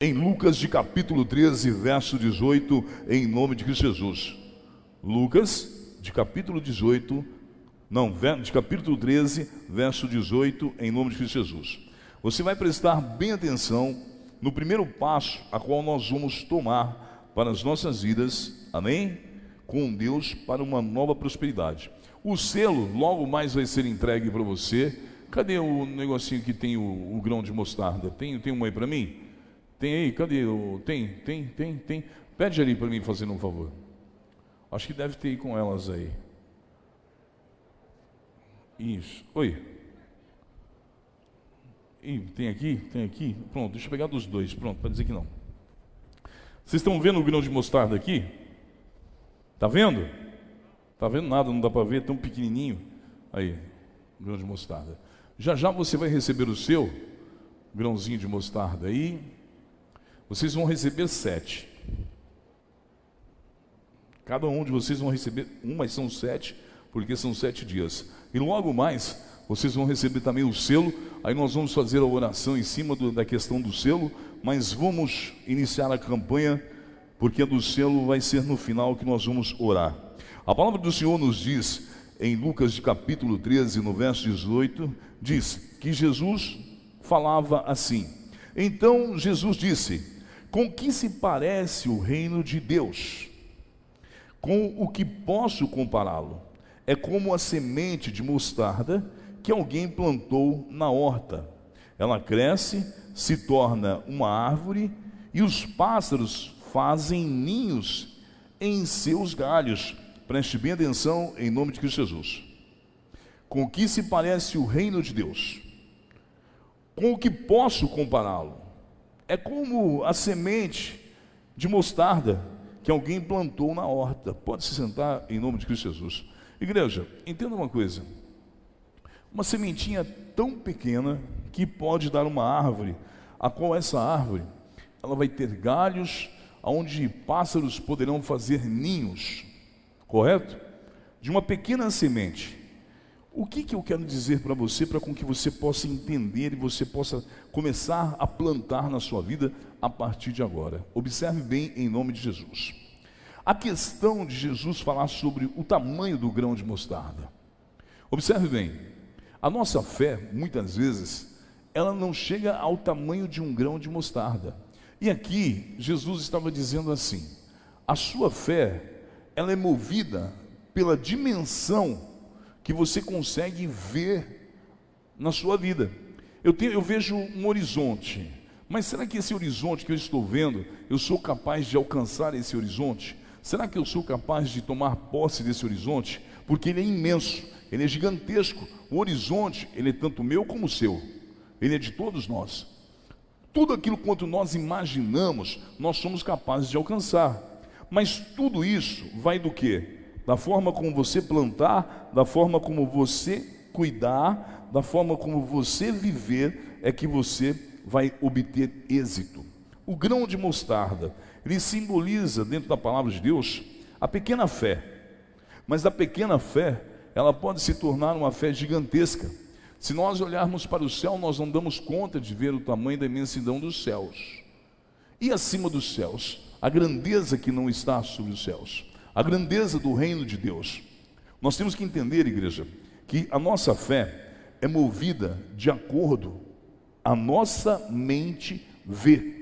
em Lucas de capítulo 13, verso 18, em nome de Cristo Jesus. Lucas de capítulo 18, não, de capítulo 13, verso 18, em nome de Cristo Jesus. Você vai prestar bem atenção no primeiro passo a qual nós vamos tomar para as nossas vidas, amém? Com Deus para uma nova prosperidade. O selo logo mais vai ser entregue para você. Cadê o negocinho que tem o, o grão de mostarda? Tem, tem um aí para mim? Tem aí? Cadê? O, tem, tem, tem, tem. Pede ali para mim fazendo um favor. Acho que deve ter aí com elas aí. Isso. Oi. Ih, tem aqui? Tem aqui? Pronto, deixa eu pegar dos dois. Pronto, para dizer que não. Vocês estão vendo o grão de mostarda aqui? Tá vendo? Tá vendo nada, não dá para ver, tão pequenininho. Aí, grão de mostarda. Já já você vai receber o seu grãozinho de mostarda aí. Vocês vão receber sete. Cada um de vocês vão receber um, mas são sete, porque são sete dias. E logo mais, vocês vão receber também o selo. Aí nós vamos fazer a oração em cima do, da questão do selo, mas vamos iniciar a campanha, porque a do selo vai ser no final que nós vamos orar. A palavra do Senhor nos diz, em Lucas de capítulo 13, no verso 18, diz que Jesus falava assim. Então Jesus disse: com que se parece o reino de Deus? Com o que posso compará-lo? É como a semente de mostarda que alguém plantou na horta. Ela cresce, se torna uma árvore e os pássaros fazem ninhos em seus galhos. Preste bem atenção em nome de Cristo Jesus. Com que se parece o reino de Deus? Com o que posso compará-lo? É como a semente de mostarda que alguém plantou na horta. Pode se sentar em nome de Cristo Jesus. Igreja, entenda uma coisa. Uma sementinha tão pequena que pode dar uma árvore, a qual essa árvore ela vai ter galhos onde pássaros poderão fazer ninhos. Correto? De uma pequena semente. O que, que eu quero dizer para você, para com que você possa entender e você possa começar a plantar na sua vida a partir de agora? Observe bem em nome de Jesus. A questão de Jesus falar sobre o tamanho do grão de mostarda. Observe bem, a nossa fé, muitas vezes, ela não chega ao tamanho de um grão de mostarda. E aqui, Jesus estava dizendo assim: a sua fé, ela é movida pela dimensão que você consegue ver na sua vida. Eu, tenho, eu vejo um horizonte, mas será que esse horizonte que eu estou vendo, eu sou capaz de alcançar esse horizonte? Será que eu sou capaz de tomar posse desse horizonte? Porque ele é imenso, ele é gigantesco. O horizonte, ele é tanto meu como seu. Ele é de todos nós. Tudo aquilo quanto nós imaginamos, nós somos capazes de alcançar. Mas tudo isso vai do que? Da forma como você plantar, da forma como você cuidar, da forma como você viver, é que você vai obter êxito. O grão de mostarda, ele simboliza, dentro da palavra de Deus, a pequena fé. Mas a pequena fé, ela pode se tornar uma fé gigantesca. Se nós olharmos para o céu, nós não damos conta de ver o tamanho da imensidão dos céus. E acima dos céus, a grandeza que não está sobre os céus a grandeza do reino de Deus. Nós temos que entender, igreja, que a nossa fé é movida de acordo a nossa mente vê.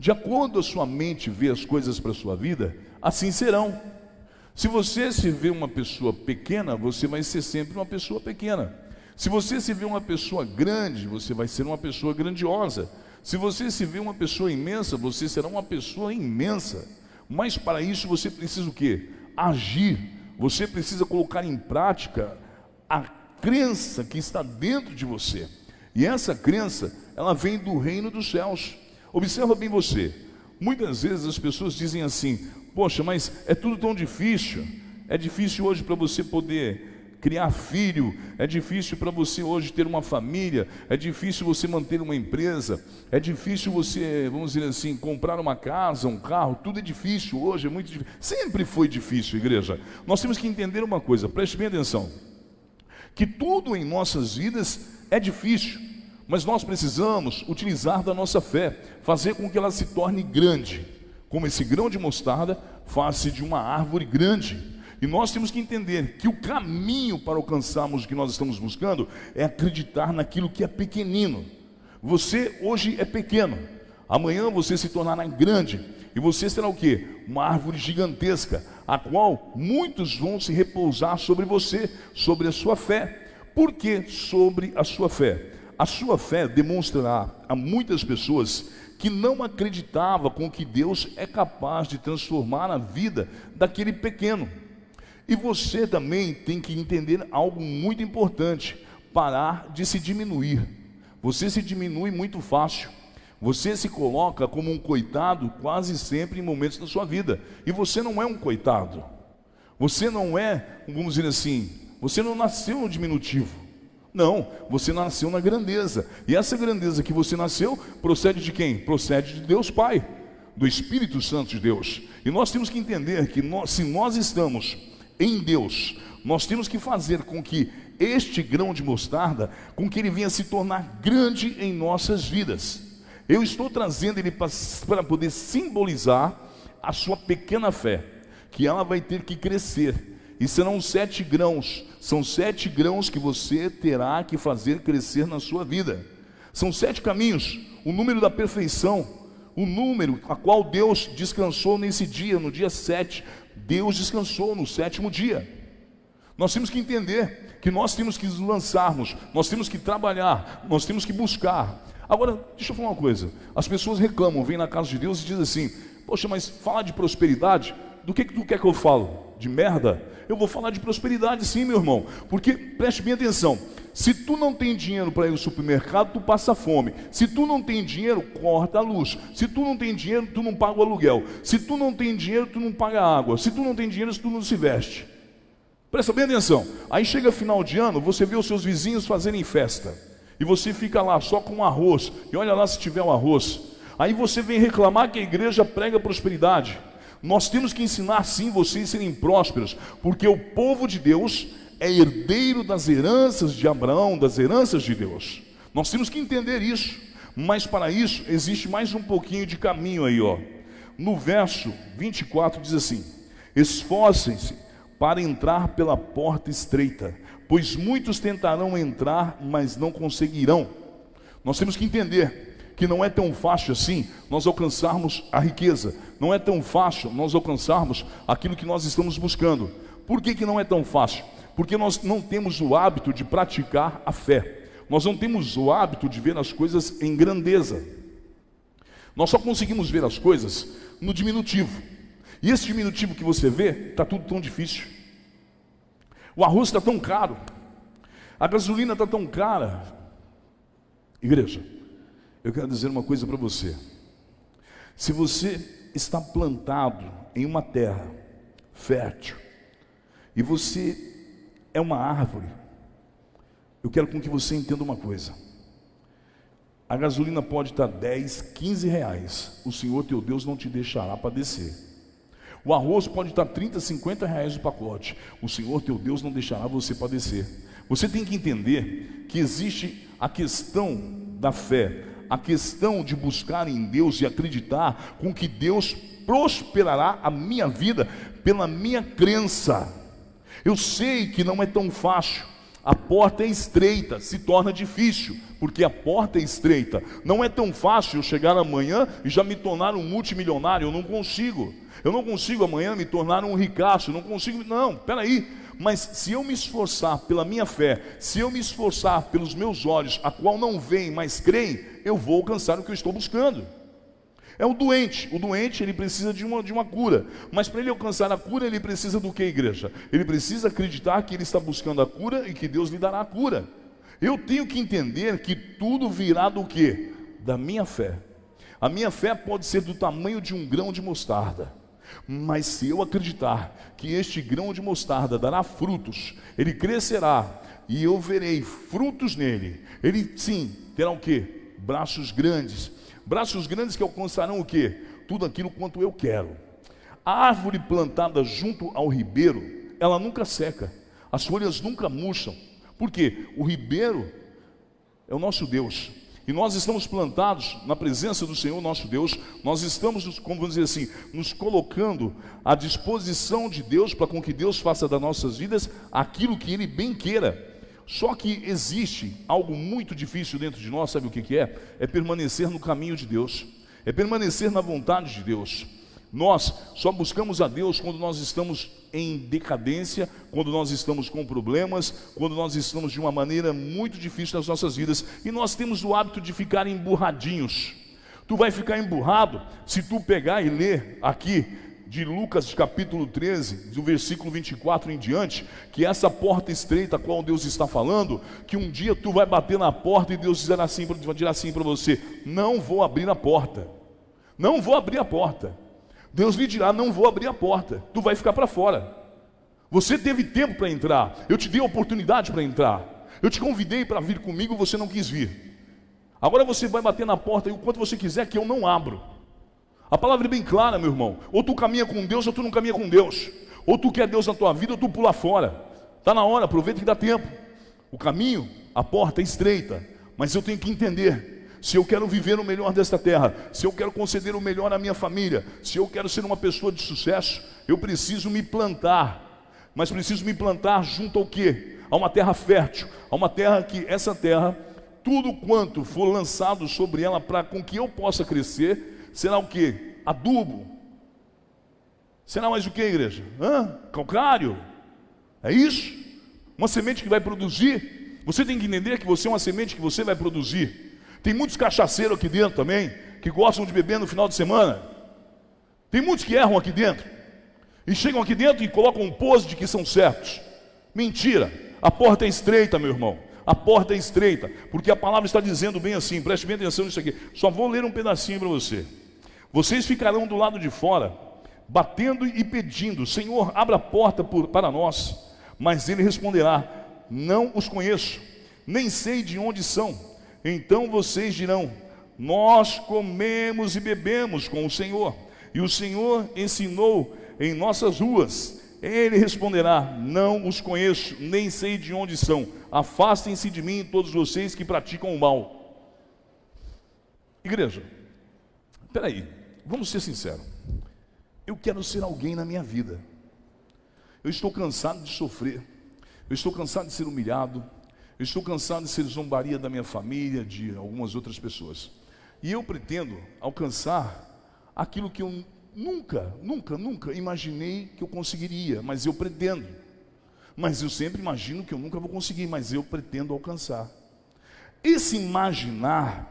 De acordo a sua mente vê as coisas para a sua vida, assim serão. Se você se vê uma pessoa pequena, você vai ser sempre uma pessoa pequena. Se você se vê uma pessoa grande, você vai ser uma pessoa grandiosa. Se você se vê uma pessoa imensa, você será uma pessoa imensa. Mas para isso você precisa o quê? Agir. Você precisa colocar em prática a crença que está dentro de você. E essa crença, ela vem do reino dos céus. Observa bem você. Muitas vezes as pessoas dizem assim: "Poxa, mas é tudo tão difícil. É difícil hoje para você poder criar filho, é difícil para você hoje ter uma família, é difícil você manter uma empresa, é difícil você, vamos dizer assim, comprar uma casa, um carro, tudo é difícil hoje, é muito difícil. Sempre foi difícil, igreja. Nós temos que entender uma coisa, preste bem atenção: que tudo em nossas vidas é difícil, Mas nós precisamos utilizar da nossa fé, fazer com que ela se torne grande, como esse grão de mostarda faz-se de uma árvore grande. E nós temos que entender que o caminho para alcançarmos o que nós estamos buscando é acreditar naquilo que é pequenino. Você hoje é pequeno, amanhã você se tornará grande, e você será o que? Uma árvore gigantesca, a qual muitos vão se repousar sobre você, sobre a sua fé. Por que sobre a sua fé? A sua fé demonstrará a muitas pessoas que não acreditava com que Deus é capaz de transformar a vida daquele pequeno. E você também tem que entender algo muito importante: parar de se diminuir. Você se diminui muito fácil. Você se coloca como um coitado quase sempre em momentos da sua vida. E você não é um coitado. Você não é, vamos dizer assim, você não nasceu no diminutivo. Não, você nasceu na grandeza. E essa grandeza que você nasceu procede de quem? Procede de Deus Pai, do Espírito Santo de Deus. E nós temos que entender que nós, se nós estamos em Deus, nós temos que fazer com que este grão de mostarda, com que ele venha se tornar grande em nossas vidas. Eu estou trazendo ele para poder simbolizar a sua pequena fé, que ela vai ter que crescer e serão sete grãos. São sete grãos que você terá que fazer crescer na sua vida. São sete caminhos, o número da perfeição, o número a qual Deus descansou nesse dia, no dia sete. Deus descansou no sétimo dia. Nós temos que entender que nós temos que nos lançarmos, nós temos que trabalhar, nós temos que buscar. Agora, deixa eu falar uma coisa: as pessoas reclamam, vêm na casa de Deus e dizem assim: Poxa, mas falar de prosperidade, do que, que tu quer que eu falo? De merda? Eu vou falar de prosperidade sim, meu irmão. Porque, preste bem atenção, se tu não tem dinheiro para ir no supermercado, tu passa fome. Se tu não tem dinheiro, corta a luz. Se tu não tem dinheiro, tu não paga o aluguel. Se tu não tem dinheiro, tu não paga a água. Se tu não tem dinheiro, tu não se veste. Presta bem atenção. Aí chega final de ano, você vê os seus vizinhos fazerem festa. E você fica lá só com arroz. E olha lá se tiver um arroz. Aí você vem reclamar que a igreja prega prosperidade. Nós temos que ensinar sim vocês a serem prósperos, porque o povo de Deus é herdeiro das heranças de Abraão, das heranças de Deus. Nós temos que entender isso, mas para isso existe mais um pouquinho de caminho aí, ó. No verso 24 diz assim: Esforcem-se para entrar pela porta estreita, pois muitos tentarão entrar, mas não conseguirão. Nós temos que entender que não é tão fácil assim nós alcançarmos a riqueza, não é tão fácil nós alcançarmos aquilo que nós estamos buscando. Por que, que não é tão fácil? Porque nós não temos o hábito de praticar a fé, nós não temos o hábito de ver as coisas em grandeza. Nós só conseguimos ver as coisas no diminutivo. E esse diminutivo que você vê, está tudo tão difícil. O arroz está tão caro, a gasolina está tão cara. Igreja, eu quero dizer uma coisa para você. Se você está plantado em uma terra fértil e você é uma árvore, eu quero com que você entenda uma coisa. A gasolina pode estar 10, 15 reais. O Senhor teu Deus não te deixará padecer. O arroz pode estar 30, 50 reais o pacote. O Senhor teu Deus não deixará você padecer. Você tem que entender que existe a questão da fé a questão de buscar em Deus e acreditar com que Deus prosperará a minha vida pela minha crença. Eu sei que não é tão fácil. A porta é estreita, se torna difícil, porque a porta é estreita. Não é tão fácil eu chegar amanhã e já me tornar um multimilionário, eu não consigo. Eu não consigo amanhã me tornar um ricaço, não consigo. Não, peraí. Mas se eu me esforçar pela minha fé, se eu me esforçar pelos meus olhos, a qual não veem, mas creem, eu vou alcançar o que eu estou buscando. É o doente. O doente ele precisa de uma, de uma cura. Mas para ele alcançar a cura, ele precisa do que, igreja? Ele precisa acreditar que ele está buscando a cura e que Deus lhe dará a cura. Eu tenho que entender que tudo virá do que? Da minha fé. A minha fé pode ser do tamanho de um grão de mostarda. Mas se eu acreditar que este grão de mostarda dará frutos, ele crescerá e eu verei frutos nele. Ele sim terá o que? Braços grandes. Braços grandes que alcançarão o que? Tudo aquilo quanto eu quero. A árvore plantada junto ao ribeiro, ela nunca seca. As folhas nunca murcham. Por quê? O ribeiro é o nosso Deus. E nós estamos plantados na presença do Senhor nosso Deus, nós estamos, como vamos dizer assim, nos colocando à disposição de Deus para com que Deus faça das nossas vidas aquilo que Ele bem queira. Só que existe algo muito difícil dentro de nós, sabe o que, que é? É permanecer no caminho de Deus, é permanecer na vontade de Deus. Nós só buscamos a Deus quando nós estamos em decadência, quando nós estamos com problemas, quando nós estamos de uma maneira muito difícil nas nossas vidas e nós temos o hábito de ficar emburradinhos. Tu vai ficar emburrado se tu pegar e ler aqui de Lucas capítulo 13, do versículo 24 em diante, que essa porta estreita a qual Deus está falando, que um dia tu vai bater na porta e Deus dirá assim, dirá assim para você: Não vou abrir a porta, não vou abrir a porta. Deus lhe dirá: Não vou abrir a porta, tu vai ficar para fora. Você teve tempo para entrar, eu te dei a oportunidade para entrar, eu te convidei para vir comigo, você não quis vir. Agora você vai bater na porta e o quanto você quiser que eu não abro. A palavra é bem clara, meu irmão. Ou tu caminha com Deus ou tu não caminha com Deus. Ou tu quer Deus na tua vida ou tu pula fora. Está na hora, aproveita que dá tempo. O caminho, a porta é estreita, mas eu tenho que entender se eu quero viver o melhor desta terra, se eu quero conceder o melhor à minha família, se eu quero ser uma pessoa de sucesso, eu preciso me plantar. Mas preciso me plantar junto ao quê? A uma terra fértil, a uma terra que essa terra, tudo quanto for lançado sobre ela para com que eu possa crescer, será o quê? Adubo. Será mais o que, igreja? Hã? Calcário? É isso? Uma semente que vai produzir. Você tem que entender que você é uma semente que você vai produzir. Tem muitos cachaceiros aqui dentro também, que gostam de beber no final de semana. Tem muitos que erram aqui dentro. E chegam aqui dentro e colocam um pose de que são certos. Mentira. A porta é estreita, meu irmão. A porta é estreita, porque a palavra está dizendo bem assim, preste bem atenção nisso aqui. Só vou ler um pedacinho para você. Vocês ficarão do lado de fora, batendo e pedindo: Senhor, abra a porta por, para nós. Mas ele responderá: Não os conheço, nem sei de onde são. Então vocês dirão: Nós comemos e bebemos com o Senhor, e o Senhor ensinou em nossas ruas. Ele responderá: Não os conheço, nem sei de onde são. Afastem-se de mim, todos vocês que praticam o mal. Igreja, aí, vamos ser sinceros. Eu quero ser alguém na minha vida. Eu estou cansado de sofrer. Eu estou cansado de ser humilhado. Eu estou cansado de ser zombaria da minha família, de algumas outras pessoas. E eu pretendo alcançar aquilo que eu nunca, nunca, nunca imaginei que eu conseguiria, mas eu pretendo. Mas eu sempre imagino que eu nunca vou conseguir, mas eu pretendo alcançar. Esse imaginar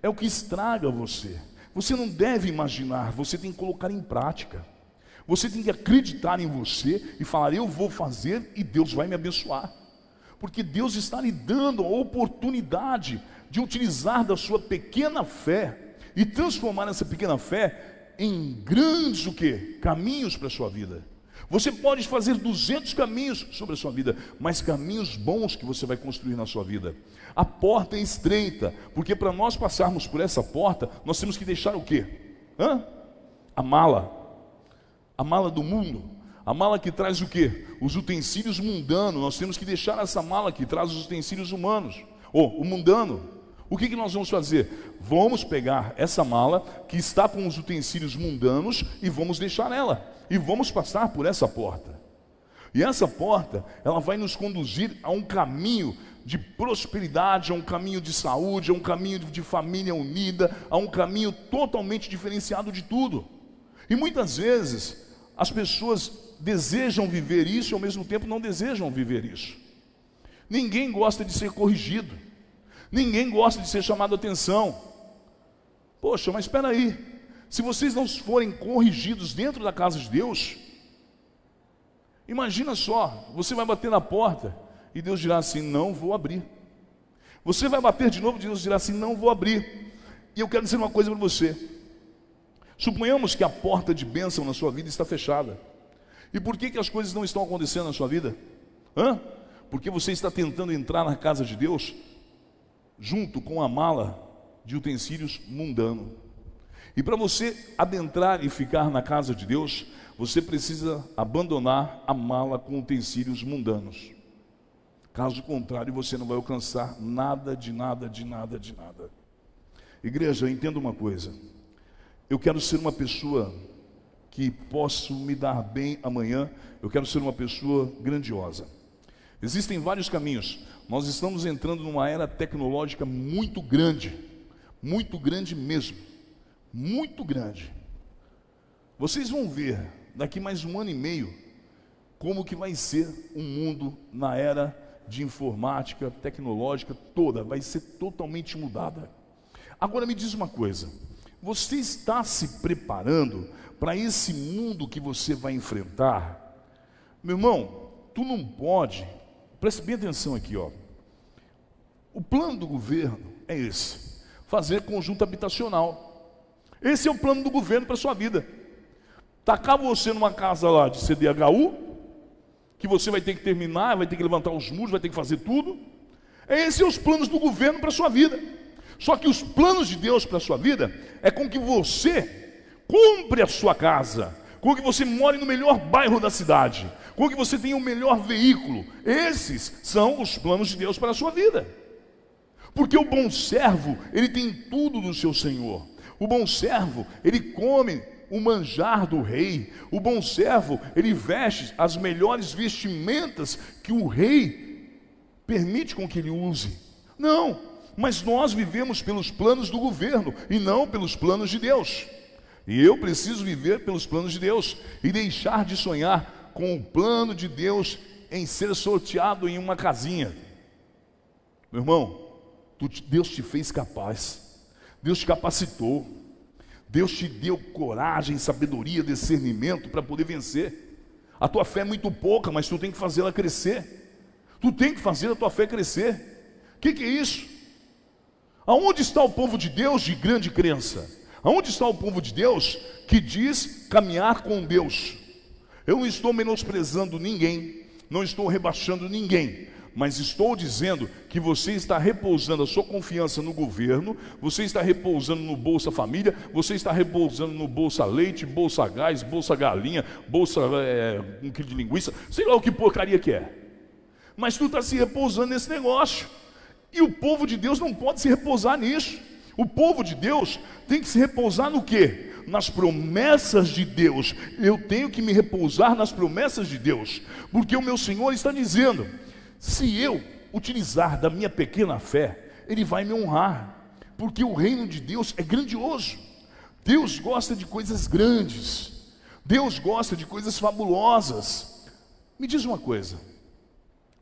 é o que estraga você. Você não deve imaginar, você tem que colocar em prática. Você tem que acreditar em você e falar: Eu vou fazer e Deus vai me abençoar porque Deus está lhe dando a oportunidade de utilizar da sua pequena fé e transformar essa pequena fé em grandes o quê? Caminhos para a sua vida. Você pode fazer 200 caminhos sobre a sua vida, mas caminhos bons que você vai construir na sua vida. A porta é estreita, porque para nós passarmos por essa porta, nós temos que deixar o quê? Hã? A mala. A mala do mundo. A mala que traz o quê? Os utensílios mundanos. Nós temos que deixar essa mala que traz os utensílios humanos. Ou o mundano. O que, que nós vamos fazer? Vamos pegar essa mala que está com os utensílios mundanos e vamos deixar ela. E vamos passar por essa porta. E essa porta, ela vai nos conduzir a um caminho de prosperidade, a um caminho de saúde, a um caminho de família unida, a um caminho totalmente diferenciado de tudo. E muitas vezes as pessoas desejam viver isso e ao mesmo tempo não desejam viver isso. Ninguém gosta de ser corrigido. Ninguém gosta de ser chamado atenção. Poxa, mas espera aí. Se vocês não forem corrigidos dentro da casa de Deus, imagina só, você vai bater na porta e Deus dirá assim: "Não vou abrir". Você vai bater de novo e Deus dirá assim: "Não vou abrir". E eu quero dizer uma coisa para você. Suponhamos que a porta de bênção na sua vida está fechada. E por que, que as coisas não estão acontecendo na sua vida? Hã? Porque você está tentando entrar na casa de Deus junto com a mala de utensílios mundano. E para você adentrar e ficar na casa de Deus, você precisa abandonar a mala com utensílios mundanos. Caso contrário, você não vai alcançar nada, de nada, de nada, de nada. Igreja, entenda uma coisa. Eu quero ser uma pessoa que posso me dar bem amanhã. Eu quero ser uma pessoa grandiosa. Existem vários caminhos. Nós estamos entrando numa era tecnológica muito grande, muito grande mesmo, muito grande. Vocês vão ver daqui mais um ano e meio como que vai ser o um mundo na era de informática, tecnológica toda, vai ser totalmente mudada. Agora me diz uma coisa: você está se preparando para esse mundo que você vai enfrentar? Meu irmão, tu não pode, preste bem atenção aqui, ó. O plano do governo é esse: fazer conjunto habitacional. Esse é o plano do governo para a sua vida. Tacar você numa casa lá de CDHU, que você vai ter que terminar, vai ter que levantar os muros, vai ter que fazer tudo. Esses são os planos do governo para a sua vida. Só que os planos de Deus para a sua vida é com que você compre a sua casa, com que você more no melhor bairro da cidade, com que você tenha o melhor veículo. Esses são os planos de Deus para a sua vida. Porque o bom servo, ele tem tudo do seu Senhor. O bom servo, ele come o manjar do rei. O bom servo, ele veste as melhores vestimentas que o rei permite com que ele use. Não, mas nós vivemos pelos planos do governo e não pelos planos de Deus. E eu preciso viver pelos planos de Deus e deixar de sonhar com o plano de Deus em ser sorteado em uma casinha. Meu irmão, Deus te fez capaz, Deus te capacitou. Deus te deu coragem, sabedoria, discernimento para poder vencer. A tua fé é muito pouca, mas tu tem que fazê-la crescer. Tu tem que fazer a tua fé crescer. O que, que é isso? Aonde está o povo de Deus de grande crença? Aonde está o povo de Deus que diz caminhar com Deus? Eu não estou menosprezando ninguém, não estou rebaixando ninguém, mas estou dizendo que você está repousando a sua confiança no governo, você está repousando no Bolsa Família, você está repousando no Bolsa Leite, Bolsa Gás, Bolsa Galinha, Bolsa é, um quilo de linguiça, sei lá o que porcaria que é. Mas tu está se repousando nesse negócio. E o povo de Deus não pode se repousar nisso. O povo de Deus tem que se repousar no quê? Nas promessas de Deus. Eu tenho que me repousar nas promessas de Deus, porque o meu Senhor está dizendo: se eu utilizar da minha pequena fé, Ele vai me honrar, porque o reino de Deus é grandioso. Deus gosta de coisas grandes, Deus gosta de coisas fabulosas. Me diz uma coisa: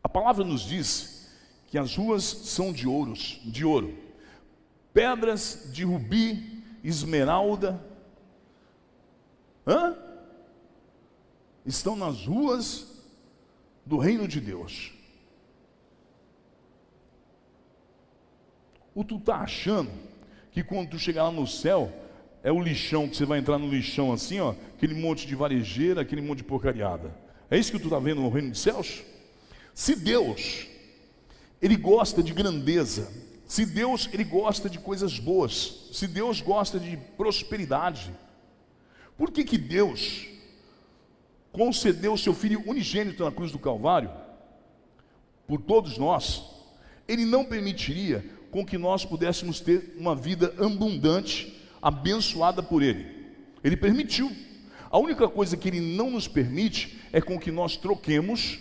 a palavra nos diz que as ruas são de ouros, de ouro, pedras de rubi, esmeralda, hã? estão nas ruas do reino de Deus. Ou tu está achando que quando tu chegar lá no céu, é o lixão, que você vai entrar no lixão assim, ó, aquele monte de varejeira, aquele monte de porcariada. É isso que tu está vendo no reino dos céus? Se Deus, Ele gosta de grandeza, se Deus, Ele gosta de coisas boas, se Deus gosta de prosperidade, por que que Deus concedeu o seu Filho unigênito na cruz do Calvário, por todos nós, Ele não permitiria com que nós pudéssemos ter uma vida abundante, abençoada por Ele. Ele permitiu. A única coisa que Ele não nos permite é com que nós troquemos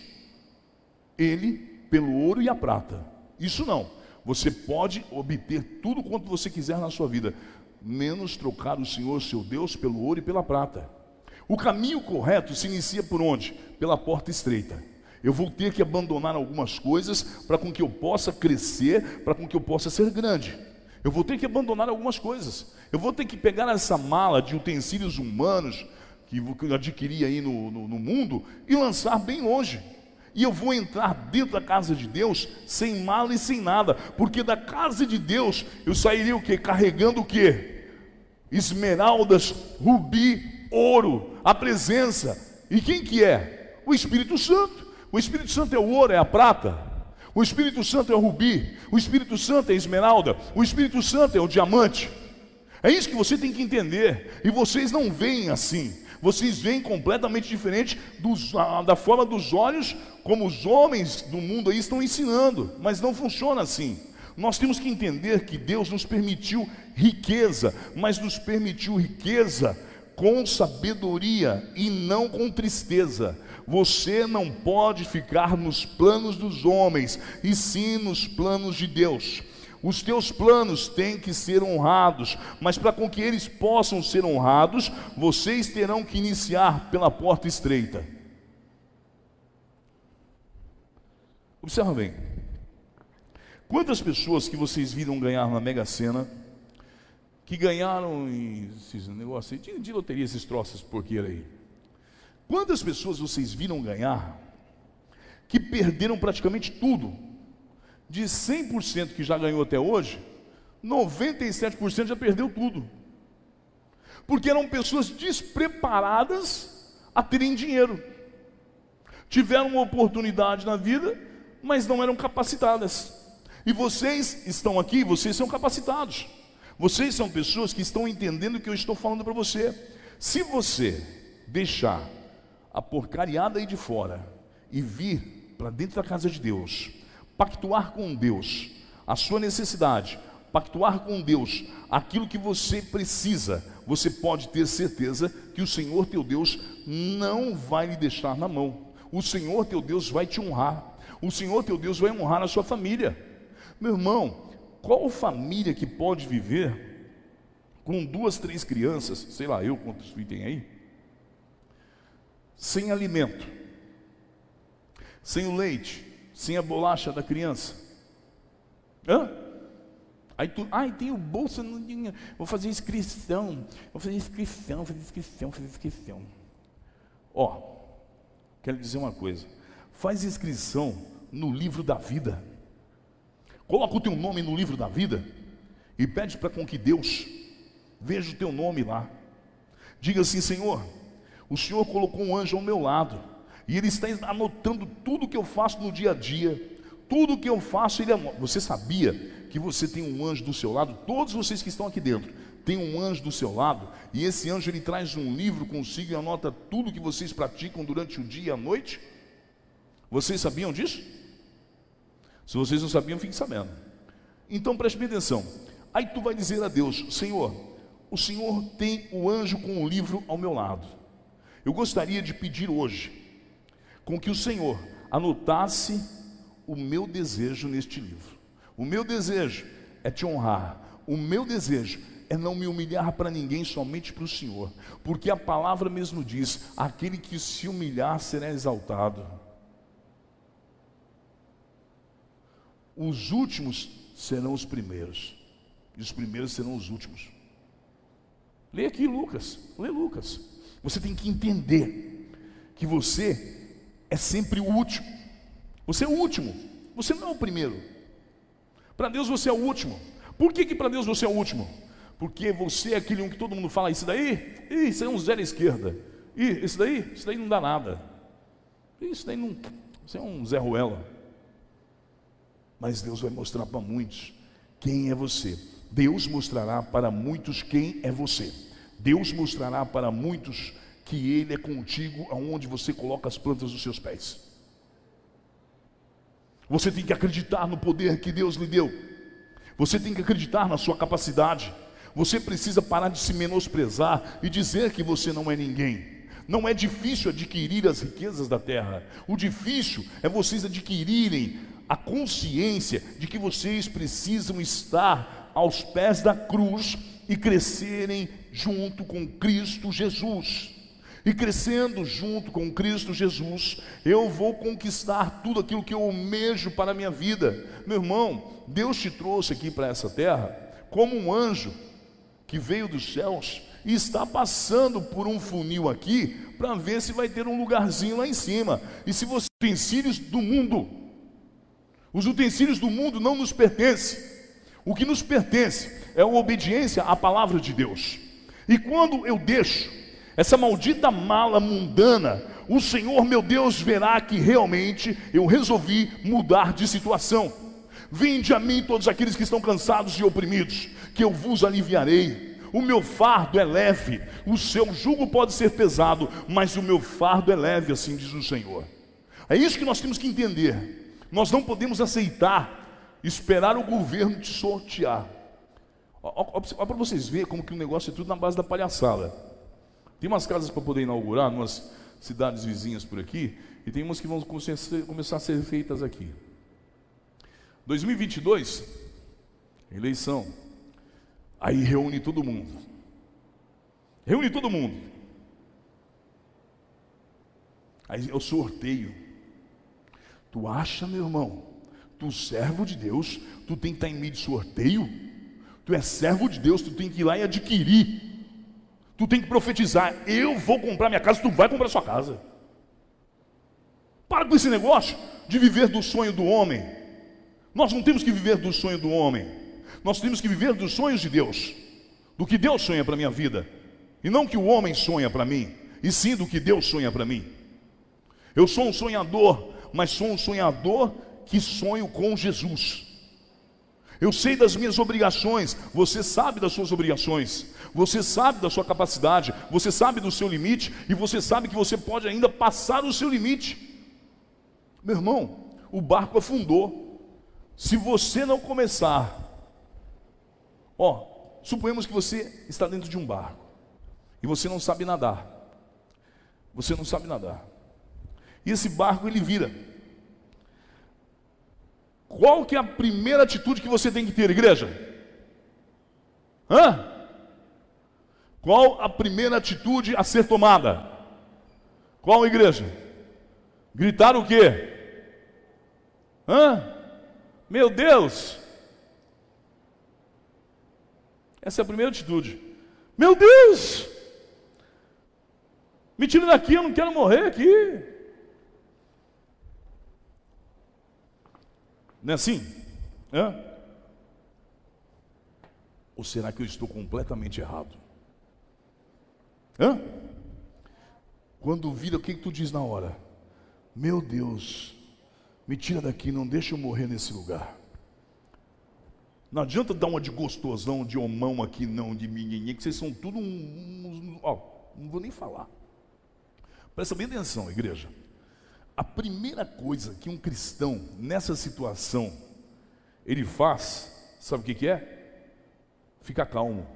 Ele pelo ouro e a prata. Isso não. Você pode obter tudo quanto você quiser na sua vida, menos trocar o Senhor, seu Deus, pelo ouro e pela prata. O caminho correto se inicia por onde? Pela porta estreita. Eu vou ter que abandonar algumas coisas para com que eu possa crescer, para com que eu possa ser grande. Eu vou ter que abandonar algumas coisas. Eu vou ter que pegar essa mala de utensílios humanos que eu adquiri aí no, no, no mundo e lançar bem longe. E eu vou entrar dentro da casa de Deus sem mala e sem nada, porque da casa de Deus eu sairia o que? Carregando o que? Esmeraldas, rubi, ouro, a presença. E quem que é? O Espírito Santo. O Espírito Santo é o ouro, é a prata. O Espírito Santo é o rubi. O Espírito Santo é a esmeralda. O Espírito Santo é o diamante. É isso que você tem que entender. E vocês não veem assim. Vocês veem completamente diferente dos, da forma dos olhos como os homens do mundo aí estão ensinando, mas não funciona assim. Nós temos que entender que Deus nos permitiu riqueza, mas nos permitiu riqueza com sabedoria e não com tristeza. Você não pode ficar nos planos dos homens, e sim nos planos de Deus. Os teus planos têm que ser honrados, mas para com que eles possam ser honrados, vocês terão que iniciar pela porta estreita. Observa bem. Quantas pessoas que vocês viram ganhar na Mega Sena, que ganharam esses negócios de, de loteria, esses troços porqueira aí? Quantas pessoas vocês viram ganhar que perderam praticamente tudo? De 100% que já ganhou até hoje, 97% já perdeu tudo. Porque eram pessoas despreparadas a terem dinheiro. Tiveram uma oportunidade na vida, mas não eram capacitadas. E vocês estão aqui, vocês são capacitados. Vocês são pessoas que estão entendendo o que eu estou falando para você. Se você deixar a porcariada aí de fora e vir para dentro da casa de Deus, pactuar com Deus a sua necessidade, pactuar com Deus aquilo que você precisa, você pode ter certeza que o Senhor teu Deus não vai lhe deixar na mão. O Senhor teu Deus vai te honrar. O Senhor teu Deus vai honrar a sua família. Meu irmão, qual família que pode viver com duas, três crianças, sei lá, eu quantos filhos tem aí, sem alimento, sem o leite, sem a bolacha da criança? Hã? Aí tu, ai, tem o bolsa, não tinha, vou fazer inscrição, vou fazer inscrição, vou fazer inscrição, vou fazer inscrição. Ó, quero dizer uma coisa, faz inscrição no livro da vida. Coloca o teu nome no livro da vida e pede para com que Deus veja o teu nome lá. Diga assim, Senhor, o Senhor colocou um anjo ao meu lado e ele está anotando tudo que eu faço no dia a dia. Tudo que eu faço, ele anota. Você sabia que você tem um anjo do seu lado? Todos vocês que estão aqui dentro têm um anjo do seu lado, e esse anjo ele traz um livro consigo e anota tudo que vocês praticam durante o dia e a noite? Vocês sabiam disso? Se vocês não sabiam, fiquem sabendo. Então preste bem atenção. Aí tu vai dizer a Deus: Senhor, o Senhor tem o anjo com o livro ao meu lado. Eu gostaria de pedir hoje com que o Senhor anotasse o meu desejo neste livro. O meu desejo é te honrar. O meu desejo é não me humilhar para ninguém, somente para o Senhor. Porque a palavra mesmo diz: aquele que se humilhar será exaltado. Os últimos serão os primeiros, e os primeiros serão os últimos. Leia aqui Lucas, lê Lucas. Você tem que entender que você é sempre o último. Você é o último. Você não é o primeiro. Para Deus você é o último. Por que, que para Deus você é o último? Porque você é aquele um que todo mundo fala, isso daí, isso é um zero à esquerda. E isso daí, isso daí não dá nada. Isso daí não, isso é um Zé Ruela. Mas Deus vai mostrar para muitos quem é você. Deus mostrará para muitos quem é você. Deus mostrará para muitos que Ele é contigo aonde você coloca as plantas dos seus pés. Você tem que acreditar no poder que Deus lhe deu. Você tem que acreditar na sua capacidade. Você precisa parar de se menosprezar e dizer que você não é ninguém. Não é difícil adquirir as riquezas da terra. O difícil é vocês adquirirem a consciência de que vocês precisam estar aos pés da cruz e crescerem junto com Cristo Jesus e crescendo junto com Cristo Jesus, eu vou conquistar tudo aquilo que eu almejo para a minha vida. Meu irmão, Deus te trouxe aqui para essa terra como um anjo que veio dos céus e está passando por um funil aqui para ver se vai ter um lugarzinho lá em cima. E se você utensílios do mundo, os utensílios do mundo não nos pertencem. O que nos pertence é a obediência à palavra de Deus. E quando eu deixo essa maldita mala mundana, o Senhor meu Deus verá que realmente eu resolvi mudar de situação. Vinde a mim todos aqueles que estão cansados e oprimidos, que eu vos aliviarei. O meu fardo é leve, o seu jugo pode ser pesado, mas o meu fardo é leve, assim diz o Senhor. É isso que nós temos que entender. Nós não podemos aceitar, esperar o governo te sortear. Olha para vocês verem como que o negócio é tudo na base da palhaçada. Tem umas casas para poder inaugurar, umas cidades vizinhas por aqui, e tem umas que vão começar a ser feitas aqui. 2022, eleição. Aí reúne todo mundo. Reúne todo mundo. Aí é o sorteio. Tu acha, meu irmão, tu servo de Deus, tu tem que estar em meio de sorteio? Tu é servo de Deus, tu tem que ir lá e adquirir. Tu tem que profetizar. Eu vou comprar minha casa, tu vai comprar sua casa. Para com esse negócio de viver do sonho do homem. Nós não temos que viver do sonho do homem. Nós temos que viver dos sonhos de Deus. Do que Deus sonha para minha vida. E não que o homem sonha para mim. E sim do que Deus sonha para mim. Eu sou um sonhador, mas sou um sonhador que sonho com Jesus. Eu sei das minhas obrigações, você sabe das suas obrigações, você sabe da sua capacidade, você sabe do seu limite e você sabe que você pode ainda passar o seu limite. Meu irmão, o barco afundou. Se você não começar, ó, suponhamos que você está dentro de um barco e você não sabe nadar. Você não sabe nadar. E esse barco ele vira. Qual que é a primeira atitude que você tem que ter, igreja? Hã? Qual a primeira atitude a ser tomada? Qual igreja? Gritar o quê? Hã? Meu Deus! Essa é a primeira atitude. Meu Deus! Me tira daqui, eu não quero morrer aqui. Não é assim? Hã? Ou será que eu estou completamente errado? Hã? Quando vira, o que, que tu diz na hora? Meu Deus, me tira daqui, não deixa eu morrer nesse lugar. Não adianta dar uma de gostosão, de homão aqui, não, de menininha, que vocês são tudo um. um ó, não vou nem falar. Presta bem atenção, igreja. A primeira coisa que um cristão nessa situação ele faz, sabe o que, que é? Fica calmo.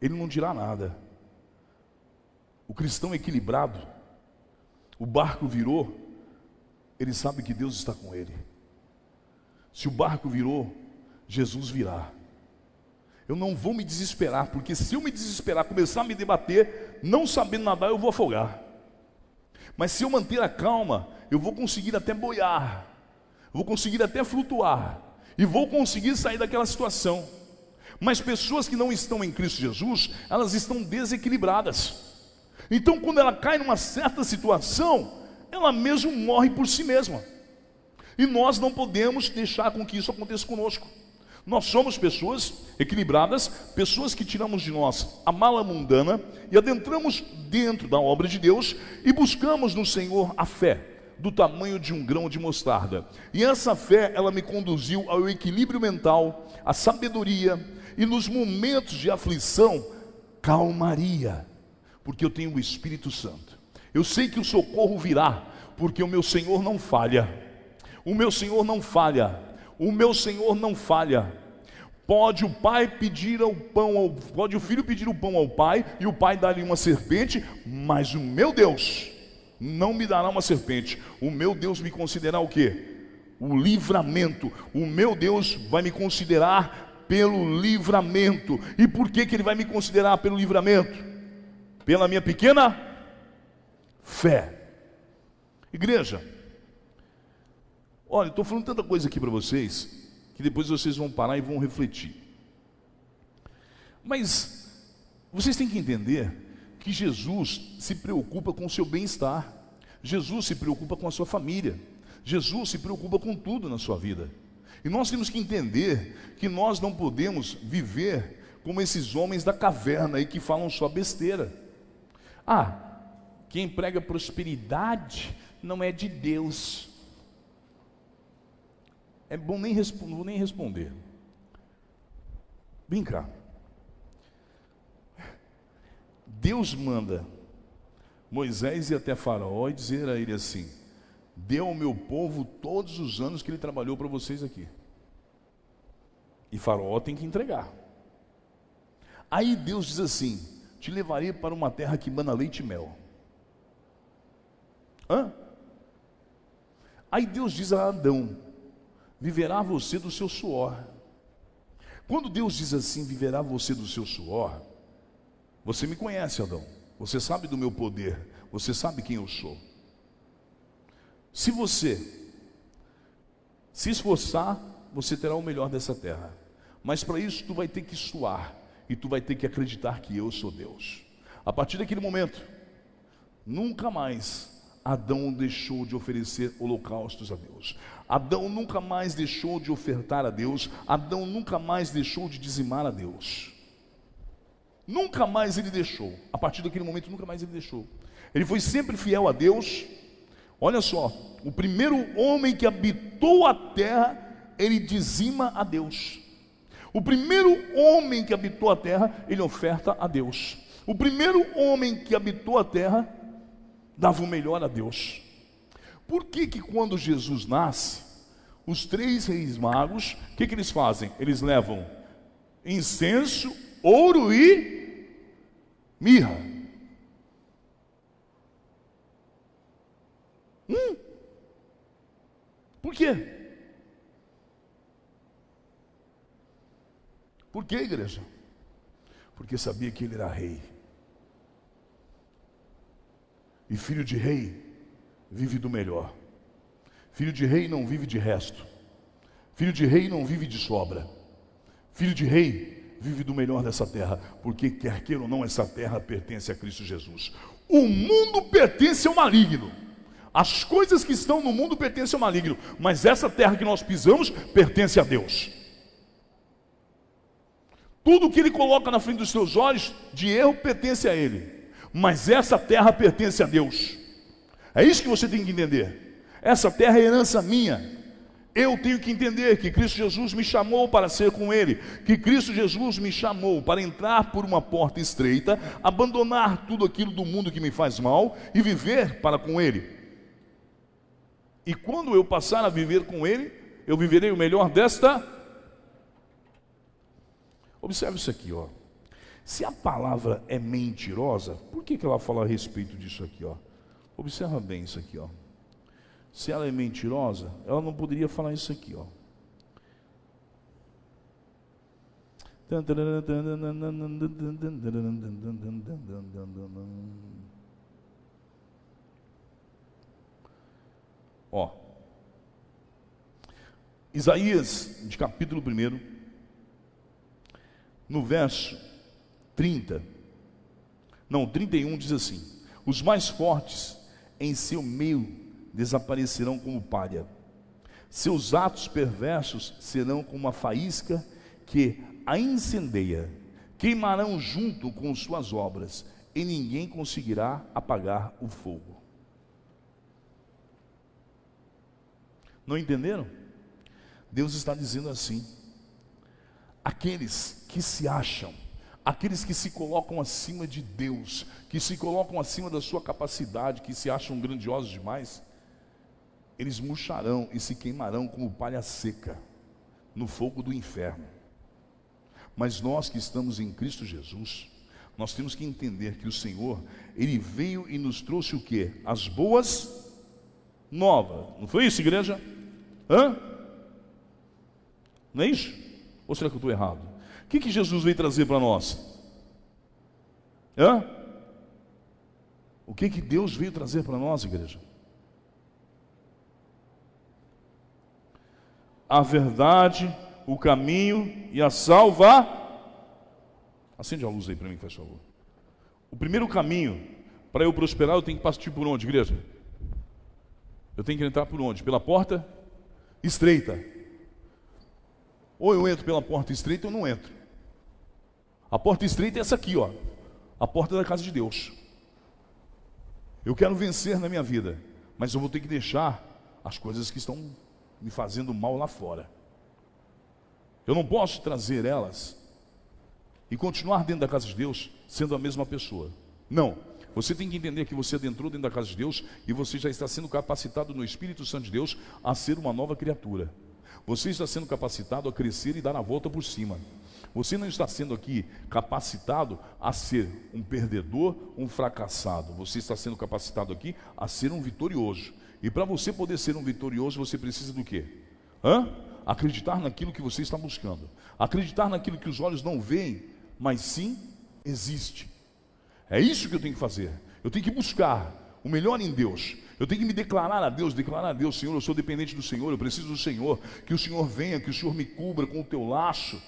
Ele não dirá nada. O cristão equilibrado, o barco virou, ele sabe que Deus está com ele. Se o barco virou, Jesus virá. Eu não vou me desesperar, porque se eu me desesperar, começar a me debater, não sabendo nadar, eu vou afogar. Mas se eu manter a calma, eu vou conseguir até boiar, vou conseguir até flutuar, e vou conseguir sair daquela situação. Mas pessoas que não estão em Cristo Jesus, elas estão desequilibradas. Então, quando ela cai numa certa situação, ela mesmo morre por si mesma. E nós não podemos deixar com que isso aconteça conosco. Nós somos pessoas equilibradas, pessoas que tiramos de nós a mala mundana e adentramos dentro da obra de Deus e buscamos no Senhor a fé do tamanho de um grão de mostarda. E essa fé, ela me conduziu ao equilíbrio mental, à sabedoria e nos momentos de aflição, calmaria porque eu tenho o Espírito Santo. Eu sei que o socorro virá, porque o meu Senhor não falha. O meu Senhor não falha. O meu Senhor não falha. Pode o pai pedir o pão, ao, pode o filho pedir o pão ao pai e o pai dar-lhe uma serpente, mas o meu Deus não me dará uma serpente. O meu Deus me considerará o quê? O livramento. O meu Deus vai me considerar pelo livramento. E por que, que ele vai me considerar pelo livramento? pela minha pequena fé. Igreja, olha, estou falando tanta coisa aqui para vocês que depois vocês vão parar e vão refletir. Mas vocês têm que entender que Jesus se preocupa com o seu bem-estar, Jesus se preocupa com a sua família, Jesus se preocupa com tudo na sua vida. E nós temos que entender que nós não podemos viver como esses homens da caverna aí que falam só besteira. Ah, quem prega prosperidade não é de Deus. É bom nem não vou nem responder. Vem cá. Deus manda Moisés ir até Faraó e dizer a ele assim: Dê ao meu povo todos os anos que ele trabalhou para vocês aqui. E Faraó tem que entregar. Aí Deus diz assim: Te levarei para uma terra que mana leite e mel. Hã? Aí Deus diz a Adão: Viverá você do seu suor. Quando Deus diz assim: Viverá você do seu suor, você me conhece, Adão. Você sabe do meu poder. Você sabe quem eu sou. Se você se esforçar, você terá o melhor dessa terra. Mas para isso tu vai ter que suar e tu vai ter que acreditar que eu sou Deus. A partir daquele momento, nunca mais Adão deixou de oferecer holocaustos a Deus. Adão nunca mais deixou de ofertar a Deus. Adão nunca mais deixou de dizimar a Deus. Nunca mais ele deixou. A partir daquele momento, nunca mais ele deixou. Ele foi sempre fiel a Deus. Olha só, o primeiro homem que habitou a terra, ele dizima a Deus. O primeiro homem que habitou a terra, ele oferta a Deus. O primeiro homem que habitou a terra, dava o melhor a Deus. Por que que quando Jesus nasce, os três reis magos, o que que eles fazem? Eles levam incenso, ouro e mirra. Hum? Por quê? Por que, igreja? Porque sabia que ele era rei. E filho de rei vive do melhor. Filho de rei não vive de resto. Filho de rei não vive de sobra. Filho de rei vive do melhor dessa terra, porque quer queira ou não, essa terra pertence a Cristo Jesus. O mundo pertence ao maligno. As coisas que estão no mundo pertencem ao maligno, mas essa terra que nós pisamos pertence a Deus. Tudo que ele coloca na frente dos seus olhos de erro pertence a ele, mas essa terra pertence a Deus. É isso que você tem que entender. Essa terra é herança minha. Eu tenho que entender que Cristo Jesus me chamou para ser com Ele, que Cristo Jesus me chamou para entrar por uma porta estreita, abandonar tudo aquilo do mundo que me faz mal e viver para com Ele. E quando eu passar a viver com Ele, eu viverei o melhor desta. Observe isso aqui, ó. Se a palavra é mentirosa, por que, que ela fala a respeito disso aqui, ó? Observa bem isso aqui, ó. Se ela é mentirosa, ela não poderia falar isso aqui, ó. Ó. Isaías, de capítulo 1, no verso 30, não, 31 diz assim: Os mais fortes em seu meio desaparecerão como palha. Seus atos perversos serão como uma faísca que a incendeia. Queimarão junto com suas obras, e ninguém conseguirá apagar o fogo. Não entenderam? Deus está dizendo assim: aqueles que se acham, aqueles que se colocam acima de Deus, que se colocam acima da sua capacidade, que se acham grandiosos demais, eles murcharão e se queimarão como palha seca no fogo do inferno. Mas nós que estamos em Cristo Jesus, nós temos que entender que o Senhor, Ele veio e nos trouxe o que? As boas novas. Não foi isso, igreja? Hã? Não é isso? Ou será que eu estou errado? Que, que Jesus veio trazer para nós? Hã? O que, que Deus veio trazer para nós, igreja? a verdade, o caminho e a salva. Acende a luz aí para mim, faz favor. O primeiro caminho para eu prosperar, eu tenho que partir por onde, igreja? Eu tenho que entrar por onde? Pela porta estreita. Ou eu entro pela porta estreita ou não entro. A porta estreita é essa aqui, ó. A porta da casa de Deus. Eu quero vencer na minha vida, mas eu vou ter que deixar as coisas que estão me fazendo mal lá fora. Eu não posso trazer elas e continuar dentro da casa de Deus sendo a mesma pessoa. Não. Você tem que entender que você adentrou dentro da casa de Deus e você já está sendo capacitado no Espírito Santo de Deus a ser uma nova criatura. Você está sendo capacitado a crescer e dar a volta por cima. Você não está sendo aqui capacitado a ser um perdedor, um fracassado. Você está sendo capacitado aqui a ser um vitorioso. E para você poder ser um vitorioso, você precisa do quê? Hã? Acreditar naquilo que você está buscando. Acreditar naquilo que os olhos não veem, mas sim existe. É isso que eu tenho que fazer. Eu tenho que buscar o melhor em Deus. Eu tenho que me declarar a Deus, declarar a Deus, Senhor, eu sou dependente do Senhor, eu preciso do Senhor, que o Senhor venha, que o Senhor me cubra com o teu laço.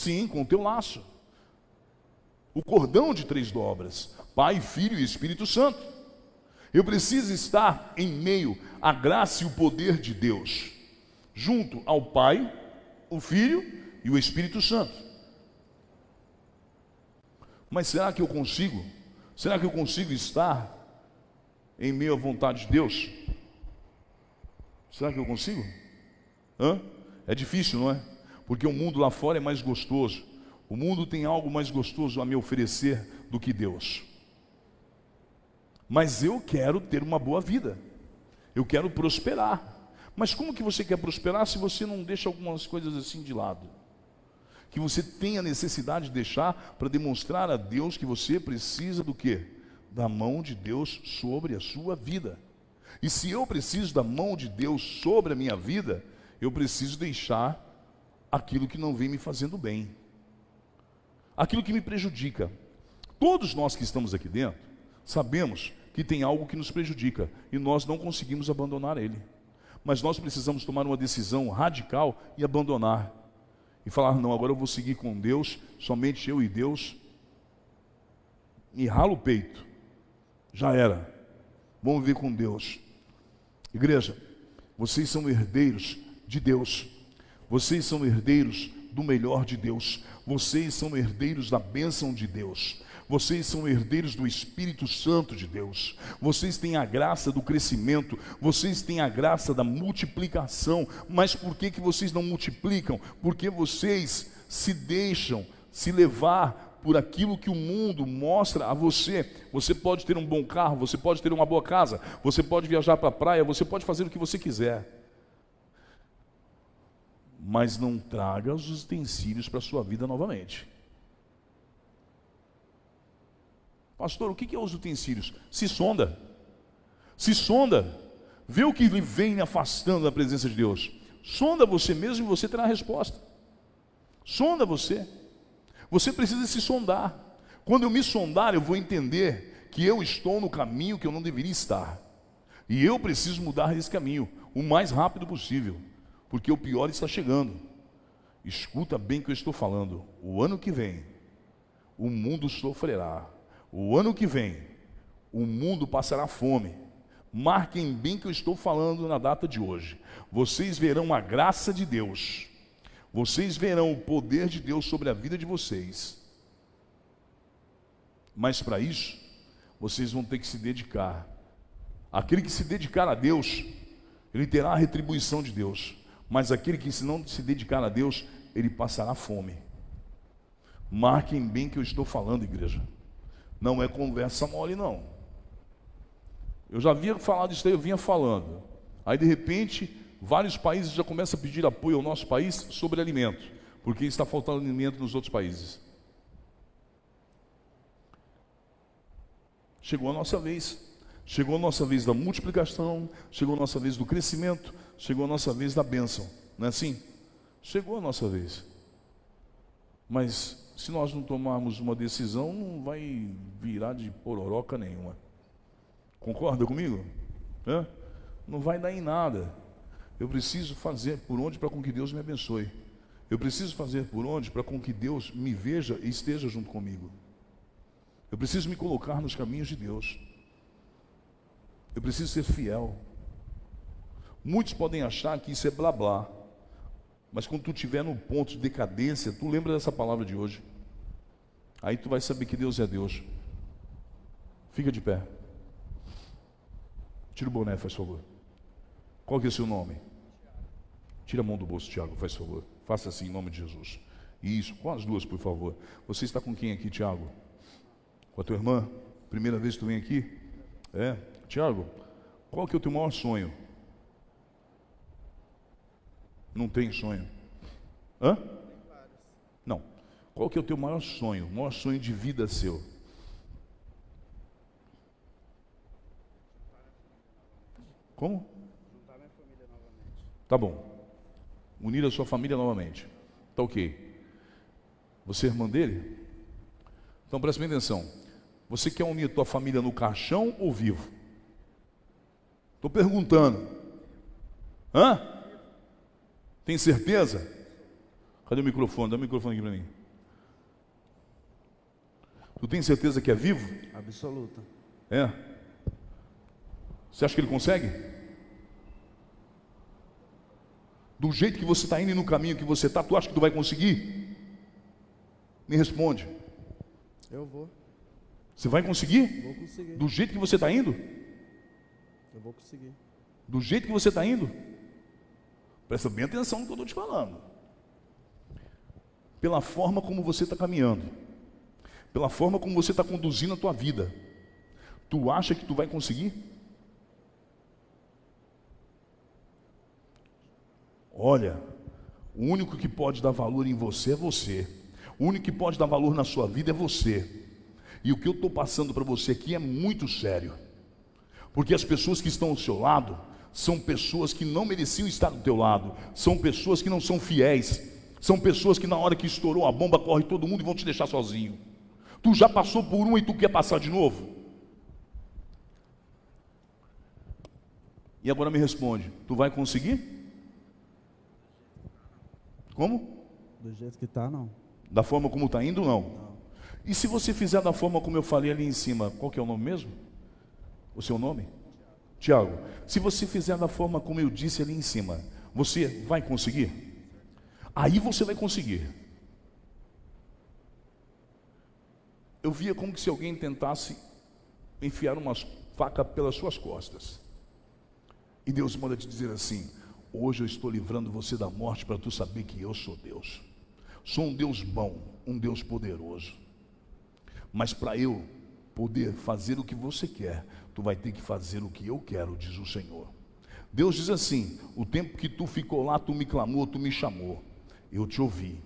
Sim, com o teu laço. O cordão de três dobras, Pai, Filho e Espírito Santo. Eu preciso estar em meio à graça e o poder de Deus, junto ao Pai, o Filho e o Espírito Santo. Mas será que eu consigo? Será que eu consigo estar em meio à vontade de Deus? Será que eu consigo? Hã? É difícil, não é? Porque o mundo lá fora é mais gostoso. O mundo tem algo mais gostoso a me oferecer do que Deus. Mas eu quero ter uma boa vida. Eu quero prosperar. Mas como que você quer prosperar se você não deixa algumas coisas assim de lado? que você tem a necessidade de deixar para demonstrar a Deus que você precisa do quê? Da mão de Deus sobre a sua vida. E se eu preciso da mão de Deus sobre a minha vida, eu preciso deixar aquilo que não vem me fazendo bem. Aquilo que me prejudica. Todos nós que estamos aqui dentro sabemos que tem algo que nos prejudica e nós não conseguimos abandonar ele. Mas nós precisamos tomar uma decisão radical e abandonar e falar: não, agora eu vou seguir com Deus, somente eu e Deus, e ralo o peito, já era, vamos ver com Deus. Igreja, vocês são herdeiros de Deus, vocês são herdeiros do melhor de Deus, vocês são herdeiros da bênção de Deus. Vocês são herdeiros do Espírito Santo de Deus. Vocês têm a graça do crescimento. Vocês têm a graça da multiplicação. Mas por que, que vocês não multiplicam? Porque vocês se deixam se levar por aquilo que o mundo mostra a você. Você pode ter um bom carro, você pode ter uma boa casa, você pode viajar para a praia, você pode fazer o que você quiser. Mas não traga os utensílios para a sua vida novamente. Pastor, o que é os utensílios? Se sonda. Se sonda. Vê o que lhe vem afastando da presença de Deus. Sonda você mesmo e você terá a resposta. Sonda você. Você precisa se sondar. Quando eu me sondar, eu vou entender que eu estou no caminho que eu não deveria estar. E eu preciso mudar esse caminho o mais rápido possível, porque o pior está chegando. Escuta bem o que eu estou falando. O ano que vem, o mundo sofrerá o ano que vem, o mundo passará fome. Marquem bem que eu estou falando na data de hoje. Vocês verão a graça de Deus. Vocês verão o poder de Deus sobre a vida de vocês. Mas para isso, vocês vão ter que se dedicar. Aquele que se dedicar a Deus, ele terá a retribuição de Deus. Mas aquele que se não se dedicar a Deus, ele passará fome. Marquem bem que eu estou falando, igreja. Não é conversa mole, não. Eu já havia falado isso aí, eu vinha falando. Aí, de repente, vários países já começam a pedir apoio ao nosso país sobre alimento, porque está faltando alimento nos outros países. Chegou a nossa vez. Chegou a nossa vez da multiplicação, chegou a nossa vez do crescimento, chegou a nossa vez da bênção. Não é assim? Chegou a nossa vez. Mas se nós não tomarmos uma decisão, não vai virar de pororoca nenhuma. Concorda comigo? Hã? Não vai dar em nada. Eu preciso fazer por onde para com que Deus me abençoe. Eu preciso fazer por onde para com que Deus me veja e esteja junto comigo. Eu preciso me colocar nos caminhos de Deus. Eu preciso ser fiel. Muitos podem achar que isso é blá blá. Mas quando tu estiver no ponto de decadência, tu lembra dessa palavra de hoje. Aí tu vai saber que Deus é Deus. Fica de pé. Tira o boné, faz favor. Qual que é o seu nome? Tira a mão do bolso, Tiago, faz favor. Faça assim em nome de Jesus. Isso, com as duas, por favor. Você está com quem aqui, Tiago? Com a tua irmã? Primeira vez que tu vem aqui? É? Tiago, qual que é o teu maior sonho? Não tem sonho. Hã? Não. Qual que é o teu maior sonho? O maior sonho de vida seu? Como? Juntar minha família novamente. Tá bom. Unir a sua família novamente. Tá ok. Você é irmã dele? Então preste bem atenção. Você quer unir a tua família no caixão ou vivo? Estou perguntando. Hã? Tem certeza? Cadê o microfone? Dá o microfone aqui para mim. Tu tem certeza que é vivo? Absoluta. É. Você acha que ele consegue? Do jeito que você está indo e no caminho que você está, tu acha que tu vai conseguir? Me responde. Eu vou. Você vai conseguir? Vou conseguir. Do jeito que você está indo? Eu vou conseguir. Do jeito que você está indo? Presta bem atenção no que eu estou te falando. Pela forma como você está caminhando, pela forma como você está conduzindo a tua vida, tu acha que tu vai conseguir? Olha, o único que pode dar valor em você é você. O único que pode dar valor na sua vida é você. E o que eu estou passando para você aqui é muito sério. Porque as pessoas que estão ao seu lado são pessoas que não mereciam estar do teu lado, são pessoas que não são fiéis, são pessoas que na hora que estourou a bomba corre todo mundo e vão te deixar sozinho. Tu já passou por um e tu quer passar de novo? E agora me responde, tu vai conseguir? Como? Do jeito que está, não. Da forma como está indo, não. não. E se você fizer da forma como eu falei ali em cima, qual que é o nome mesmo? O seu nome? Tiago. Se você fizer da forma como eu disse ali em cima, você vai conseguir? Aí você vai conseguir. Eu via como se alguém tentasse enfiar uma faca pelas suas costas. E Deus manda te dizer assim: Hoje eu estou livrando você da morte para tu saber que eu sou Deus. Sou um Deus bom, um Deus poderoso. Mas para eu poder fazer o que você quer, tu vai ter que fazer o que eu quero, diz o Senhor. Deus diz assim: o tempo que tu ficou lá, tu me clamou, tu me chamou, eu te ouvi.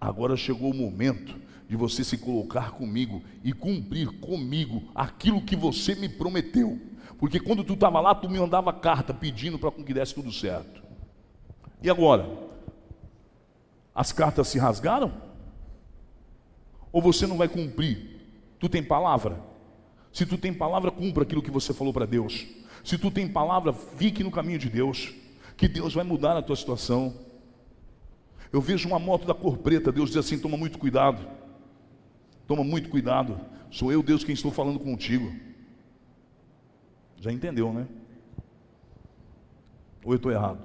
Agora chegou o momento de você se colocar comigo e cumprir comigo aquilo que você me prometeu. Porque quando tu estava lá, tu me mandava carta pedindo para que desse tudo certo. E agora? As cartas se rasgaram? Ou você não vai cumprir? Tu tem palavra? Se tu tem palavra, cumpra aquilo que você falou para Deus. Se tu tem palavra, fique no caminho de Deus, que Deus vai mudar a tua situação. Eu vejo uma moto da cor preta, Deus diz assim: toma muito cuidado. Toma muito cuidado. Sou eu, Deus, quem estou falando contigo. Já entendeu, né? Ou eu estou errado?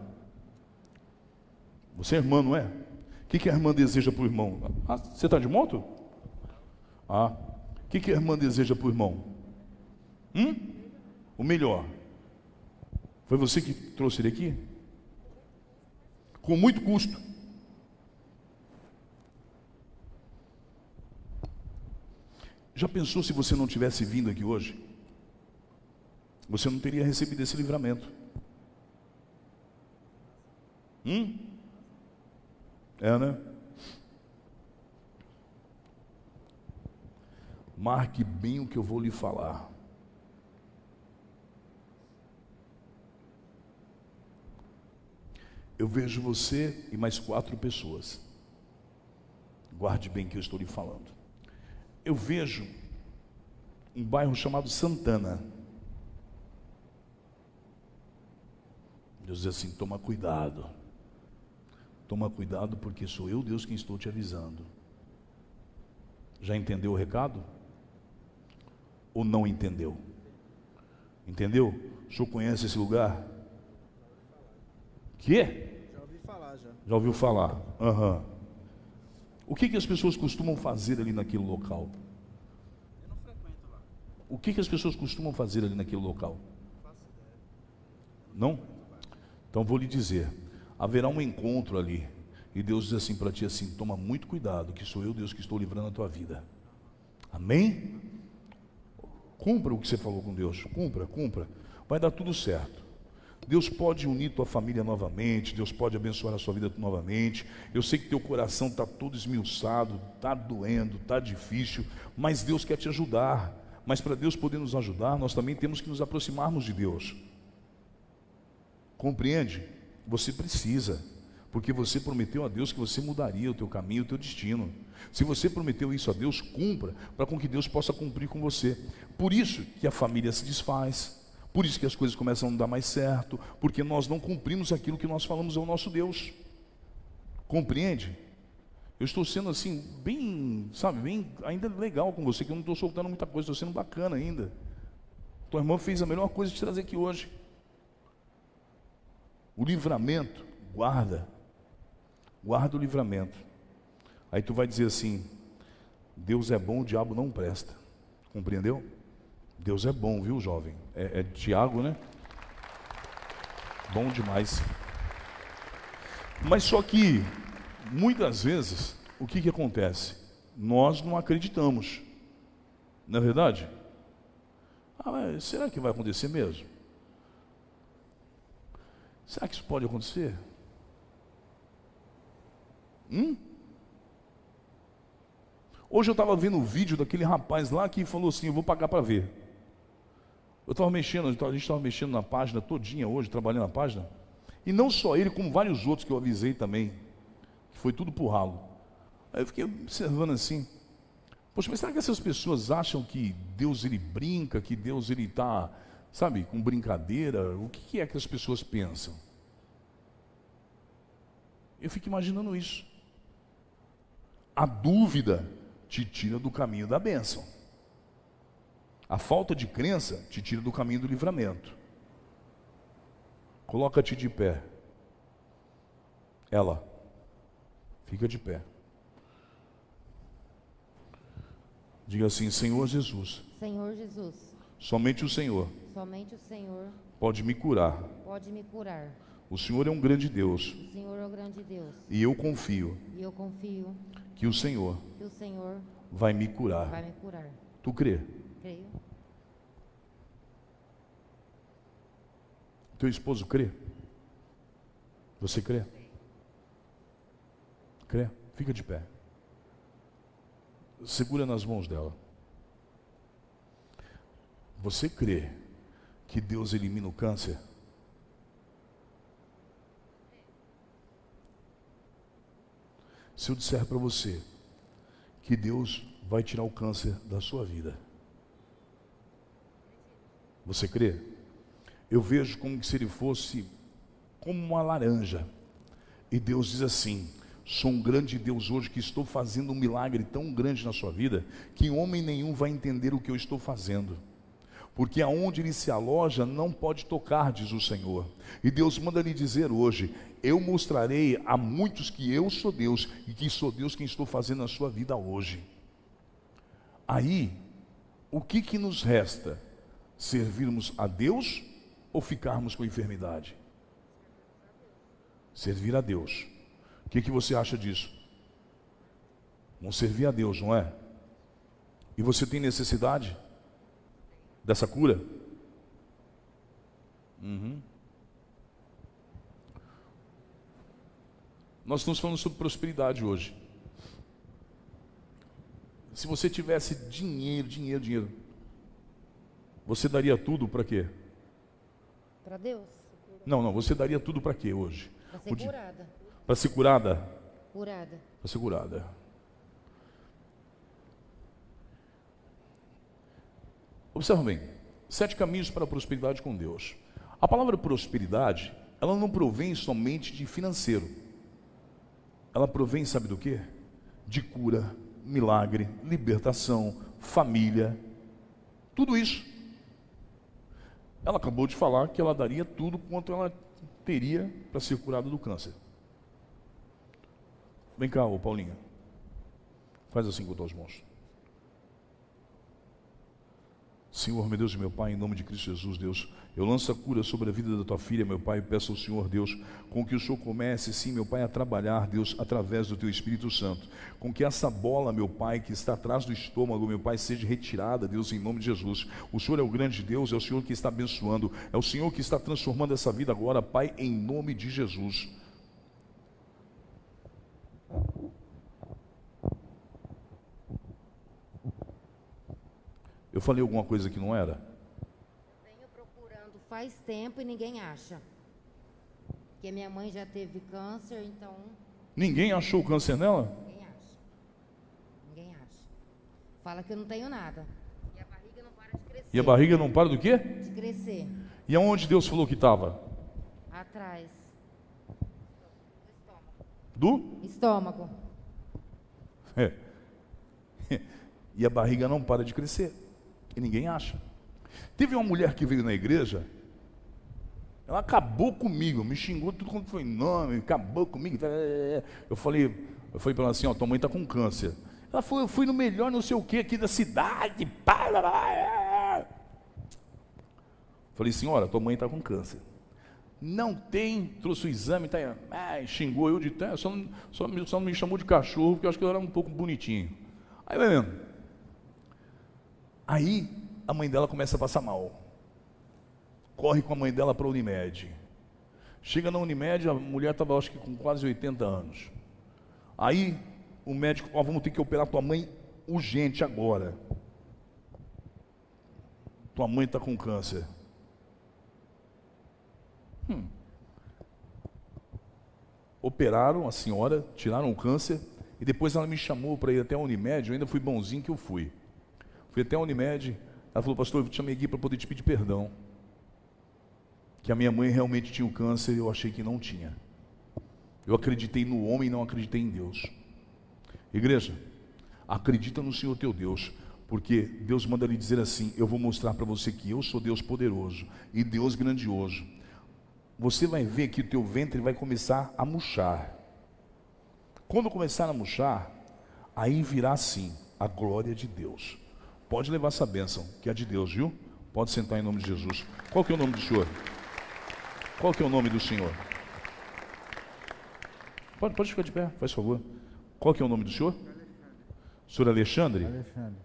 Você é irmã, não é? O que, que a irmã deseja para o irmão? Ah, você está de moto? Ah, o que, que a irmã deseja para o irmão? Hum? O melhor. Foi você que trouxe ele aqui? Com muito custo. Já pensou se você não tivesse vindo aqui hoje? Você não teria recebido esse livramento. Hum? É, né? Marque bem o que eu vou lhe falar. Eu vejo você e mais quatro pessoas. Guarde bem que eu estou lhe falando. Eu vejo um bairro chamado Santana. Deus diz assim: toma cuidado. Toma cuidado, porque sou eu, Deus, quem estou te avisando. Já entendeu o recado? Ou não entendeu? Entendeu? O senhor conhece esse lugar? Que? Já falar ouviu falar? Uhum. O que, que as pessoas costumam fazer ali naquele local? Eu não frequento lá. O que, que as pessoas costumam fazer ali naquele local? Não? Então vou lhe dizer: haverá um encontro ali E Deus diz assim para ti assim: toma muito cuidado, que sou eu, Deus, que estou livrando a tua vida. Amém? Cumpra o que você falou com Deus. Cumpra, cumpra. Vai dar tudo certo. Deus pode unir tua família novamente, Deus pode abençoar a sua vida novamente. Eu sei que teu coração está todo esmiuçado, está doendo, está difícil, mas Deus quer te ajudar. Mas para Deus poder nos ajudar, nós também temos que nos aproximarmos de Deus. Compreende? Você precisa, porque você prometeu a Deus que você mudaria o teu caminho, o teu destino. Se você prometeu isso a Deus, cumpra, para com que Deus possa cumprir com você. Por isso que a família se desfaz, por isso que as coisas começam a não dar mais certo, porque nós não cumprimos aquilo que nós falamos ao nosso Deus. Compreende? Eu estou sendo assim, bem, sabe, bem, ainda legal com você, que eu não estou soltando muita coisa, estou sendo bacana ainda. Tua irmã fez a melhor coisa de te trazer aqui hoje. O livramento, guarda. Guarda o livramento. Aí tu vai dizer assim: Deus é bom, o diabo não presta. Compreendeu? Deus é bom, viu, jovem? É, é Tiago, né? Bom demais. Mas só que, muitas vezes, o que, que acontece? Nós não acreditamos. Não é verdade? Ah, mas será que vai acontecer mesmo? Será que isso pode acontecer? Hum? Hoje eu estava vendo um vídeo daquele rapaz lá que falou assim: Eu vou pagar para ver. Eu estava mexendo, a gente estava mexendo na página todinha hoje, trabalhando na página. E não só ele, como vários outros que eu avisei também. Que foi tudo por ralo. Aí eu fiquei observando assim. Poxa, mas será que essas pessoas acham que Deus ele brinca, que Deus ele está, sabe, com brincadeira? O que é que as pessoas pensam? Eu fico imaginando isso. A dúvida te tira do caminho da bênção. A falta de crença te tira do caminho do livramento. Coloca-te de pé. Ela, fica de pé. Diga assim: Senhor Jesus. Senhor Jesus. Somente o Senhor. Somente o Senhor. Pode me curar. Pode me curar. O Senhor é um grande Deus. O Senhor é o grande Deus. E eu confio. E eu confio. Que o Senhor. Que o Senhor. Vai me curar. Vai me curar. Tu crê? Creio. Teu esposo crê? Você crê? Crê? Fica de pé. Segura nas mãos dela. Você crê que Deus elimina o câncer? Se eu disser para você que Deus vai tirar o câncer da sua vida, você crê? Eu vejo como se ele fosse como uma laranja. E Deus diz assim: Sou um grande Deus hoje que estou fazendo um milagre tão grande na sua vida que homem nenhum vai entender o que eu estou fazendo. Porque aonde ele se aloja não pode tocar, diz o Senhor. E Deus manda lhe dizer hoje: eu mostrarei a muitos que eu sou Deus e que sou Deus quem estou fazendo na sua vida hoje. Aí, o que que nos resta? Servirmos a Deus ou ficarmos com enfermidade? Servir a Deus. O que que você acha disso? Vamos servir a Deus, não é? E você tem necessidade dessa cura? Uhum. Nós estamos falando sobre prosperidade hoje. Se você tivesse dinheiro, dinheiro, dinheiro, você daria tudo para quê? Para Deus. Não, não, você daria tudo para quê hoje? Para ser curada. Para ser curada? Curada. Para ser curada. Observa bem, sete caminhos para a prosperidade com Deus. A palavra prosperidade, ela não provém somente de financeiro. Ela provém, sabe do que? De cura, milagre, libertação, família, tudo isso. Ela acabou de falar que ela daria tudo quanto ela teria para ser curada do câncer. Vem cá, ô Paulinha. Faz assim com as mãos. Senhor, meu Deus e meu Pai, em nome de Cristo Jesus, Deus, eu lanço a cura sobre a vida da tua filha, meu Pai, e peço ao Senhor, Deus, com que o Senhor comece, sim, meu Pai, a trabalhar, Deus, através do teu Espírito Santo. Com que essa bola, meu Pai, que está atrás do estômago, meu Pai, seja retirada, Deus, em nome de Jesus. O Senhor é o grande Deus, é o Senhor que está abençoando, é o Senhor que está transformando essa vida agora, Pai, em nome de Jesus. Eu falei alguma coisa que não era? Venho procurando faz tempo e ninguém acha. Porque minha mãe já teve câncer, então Ninguém achou o câncer nela? ninguém acha. Ninguém acha. Fala que eu não tenho nada. E a barriga não para de crescer. E a barriga não para do quê? De crescer. E aonde Deus falou que estava? Atrás. Do? Estômago. É. E a barriga não para de crescer. E ninguém acha. Teve uma mulher que veio na igreja, ela acabou comigo, me xingou tudo quanto foi nome, acabou comigo. Eu falei, eu falei para ela assim, ó, tua mãe está com câncer. Ela falou, eu fui no melhor não sei o que aqui da cidade. Falei, senhora, tua mãe está com câncer. Não tem, trouxe o exame, tá, ai, xingou eu de terra, só, só, só me chamou de cachorro, porque eu acho que eu era um pouco bonitinho. Aí, vendo. Aí a mãe dela começa a passar mal. Corre com a mãe dela para a Unimed. Chega na Unimed, a mulher estava acho que com quase 80 anos. Aí o médico, ó, vamos ter que operar tua mãe urgente agora. Tua mãe está com câncer. Hum. Operaram a senhora, tiraram o câncer e depois ela me chamou para ir até a Unimed. Eu ainda fui bonzinho que eu fui. Fui até a Unimed. Ela falou, pastor, eu te chamei aqui para poder te pedir perdão. Que a minha mãe realmente tinha o câncer e eu achei que não tinha. Eu acreditei no homem e não acreditei em Deus. Igreja, acredita no Senhor teu Deus, porque Deus manda lhe dizer assim: Eu vou mostrar para você que eu sou Deus poderoso e Deus grandioso. Você vai ver que o teu ventre vai começar a murchar. Quando começar a murchar, aí virá sim a glória de Deus. Pode levar essa bênção, que é de Deus, viu? Pode sentar em nome de Jesus. Qual que é o nome do Senhor? Qual que é o nome do Senhor? Pode, pode ficar de pé, faz favor. Qual que é o nome do senhor? Senhor Alexandre? Alexandre,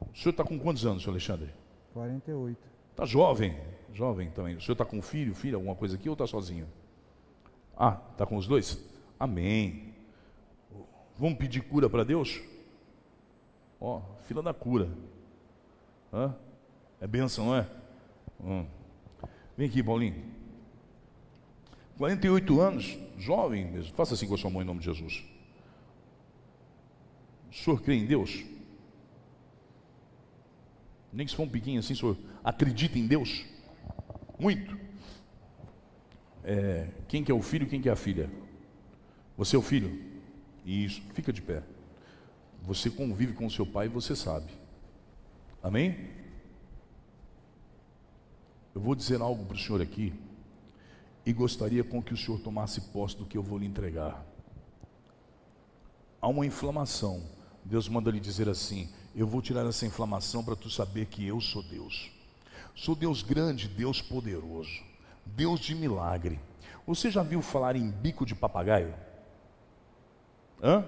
O senhor está com quantos anos, senhor Alexandre? 48. Está jovem, jovem também. O senhor está com filho, filha, alguma coisa aqui ou está sozinho? Ah, está com os dois? Amém. Vamos pedir cura para Deus? Ó, fila da cura. Hã? É bênção, não é? Hum. Vem aqui, Paulinho. 48 anos, jovem mesmo. Faça assim com a sua mãe em nome de Jesus. O senhor crê em Deus? Nem que se for um piquinho assim, o senhor acredita em Deus? Muito. É, quem que é o filho, quem que é a filha? Você é o filho? Isso, fica de pé. Você convive com seu pai e você sabe. Amém? Eu vou dizer algo para o senhor aqui e gostaria com que o senhor tomasse posse do que eu vou lhe entregar. Há uma inflamação. Deus manda lhe dizer assim: Eu vou tirar essa inflamação para tu saber que eu sou Deus. Sou Deus grande, Deus poderoso, Deus de milagre. Você já viu falar em bico de papagaio? Hã?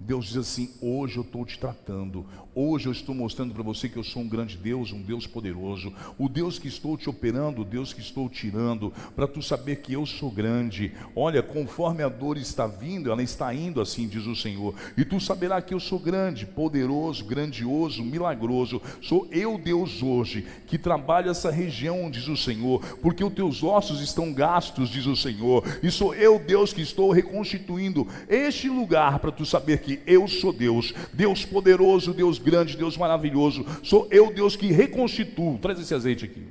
Deus diz assim: hoje eu estou te tratando, hoje eu estou mostrando para você que eu sou um grande Deus, um Deus poderoso, o Deus que estou te operando, o Deus que estou tirando, para tu saber que eu sou grande. Olha, conforme a dor está vindo, ela está indo, assim diz o Senhor, e tu saberás que eu sou grande, poderoso, grandioso, milagroso. Sou eu, Deus, hoje, que trabalho essa região, diz o Senhor, porque os teus ossos estão gastos, diz o Senhor, e sou eu, Deus, que estou reconstituindo este lugar para tu saber que eu sou Deus, Deus poderoso, Deus grande, Deus maravilhoso. Sou eu, Deus, que reconstituo. Traz esse azeite aqui.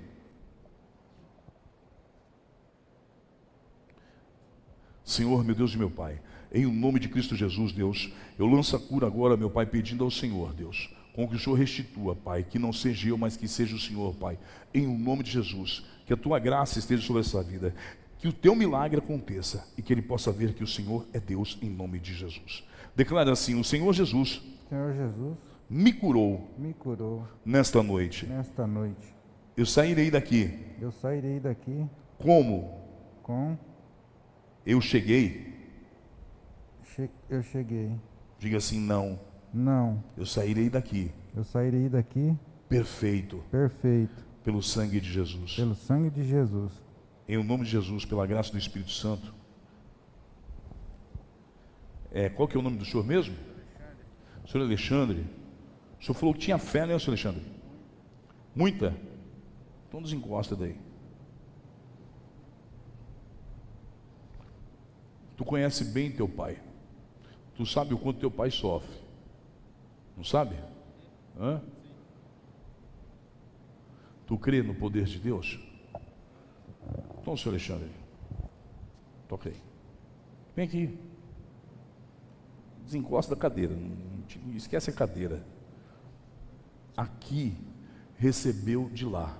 Senhor, meu Deus e meu Pai, em o nome de Cristo Jesus, Deus, eu lanço a cura agora, meu Pai, pedindo ao Senhor, Deus, com que o Senhor restitua, Pai, que não seja eu, mas que seja o Senhor, Pai, em o nome de Jesus, que a tua graça esteja sobre essa vida, que o teu milagre aconteça e que ele possa ver que o Senhor é Deus em nome de Jesus. Declara assim: O Senhor Jesus Senhor Jesus, me curou me curou nesta noite. nesta noite. Eu sairei daqui Eu sairei daqui como com. eu cheguei. che- Eu cheguei. Diga assim: não, Não, eu sairei daqui eu sairei daqui perfeito perfeito pelo sangue de Jesus. pelo sangue de Jesus. Em o nome de Jesus, pela graça do Espírito Santo. É, qual que é o nome do senhor mesmo? Senhor Alexandre. O senhor falou que tinha fé, né, senhor Alexandre? Muita? Então desencosta daí. Tu conhece bem teu pai. Tu sabe o quanto teu pai sofre. Não sabe? Hã? Tu crê no poder de Deus? Então, senhor Alexandre, aí. Vem aqui. Desencosta da cadeira. não Esquece a cadeira. Aqui recebeu de lá.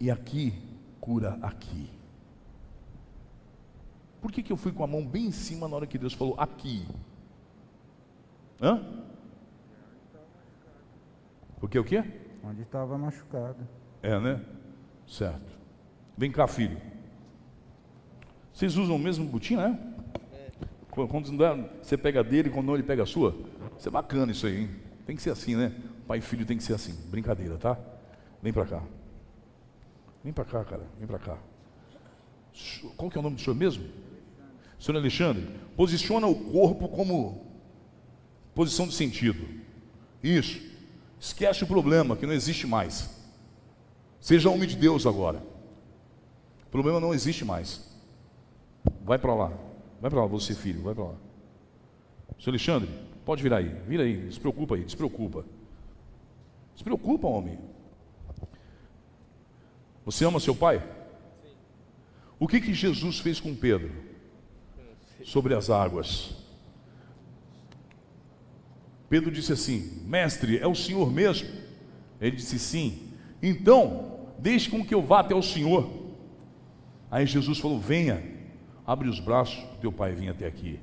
E aqui cura aqui. Por que, que eu fui com a mão bem em cima na hora que Deus falou aqui? Hã? O que, o que? Onde estava machucado. É, né? Certo. Vem cá, filho. Vocês usam o mesmo botina, né? Qu- Quando dá, você pega dele, quando não ele pega a sua. Isso é bacana isso aí, hein? Tem que ser assim, né? Pai e filho tem que ser assim. Brincadeira, tá? Vem pra cá. Vem pra cá, cara. Vem pra cá. Qual que é o nome do senhor mesmo? Senhor Alexandre, posiciona o corpo como posição de sentido. Isso. Esquece o problema, que não existe mais. Seja homem de Deus agora. O problema não existe mais. Vai para lá. Vai para lá, você filho, vai para lá. Senhor Alexandre, pode vir aí. Vira aí, despreocupa aí, despreocupa. Despreocupa, homem. Você ama seu pai? O que que Jesus fez com Pedro? Sobre as águas. Pedro disse assim: Mestre, é o Senhor mesmo? Ele disse: Sim. Então, deixe com que eu vá até o Senhor. Aí Jesus falou: Venha, abre os braços, teu pai vem até aqui.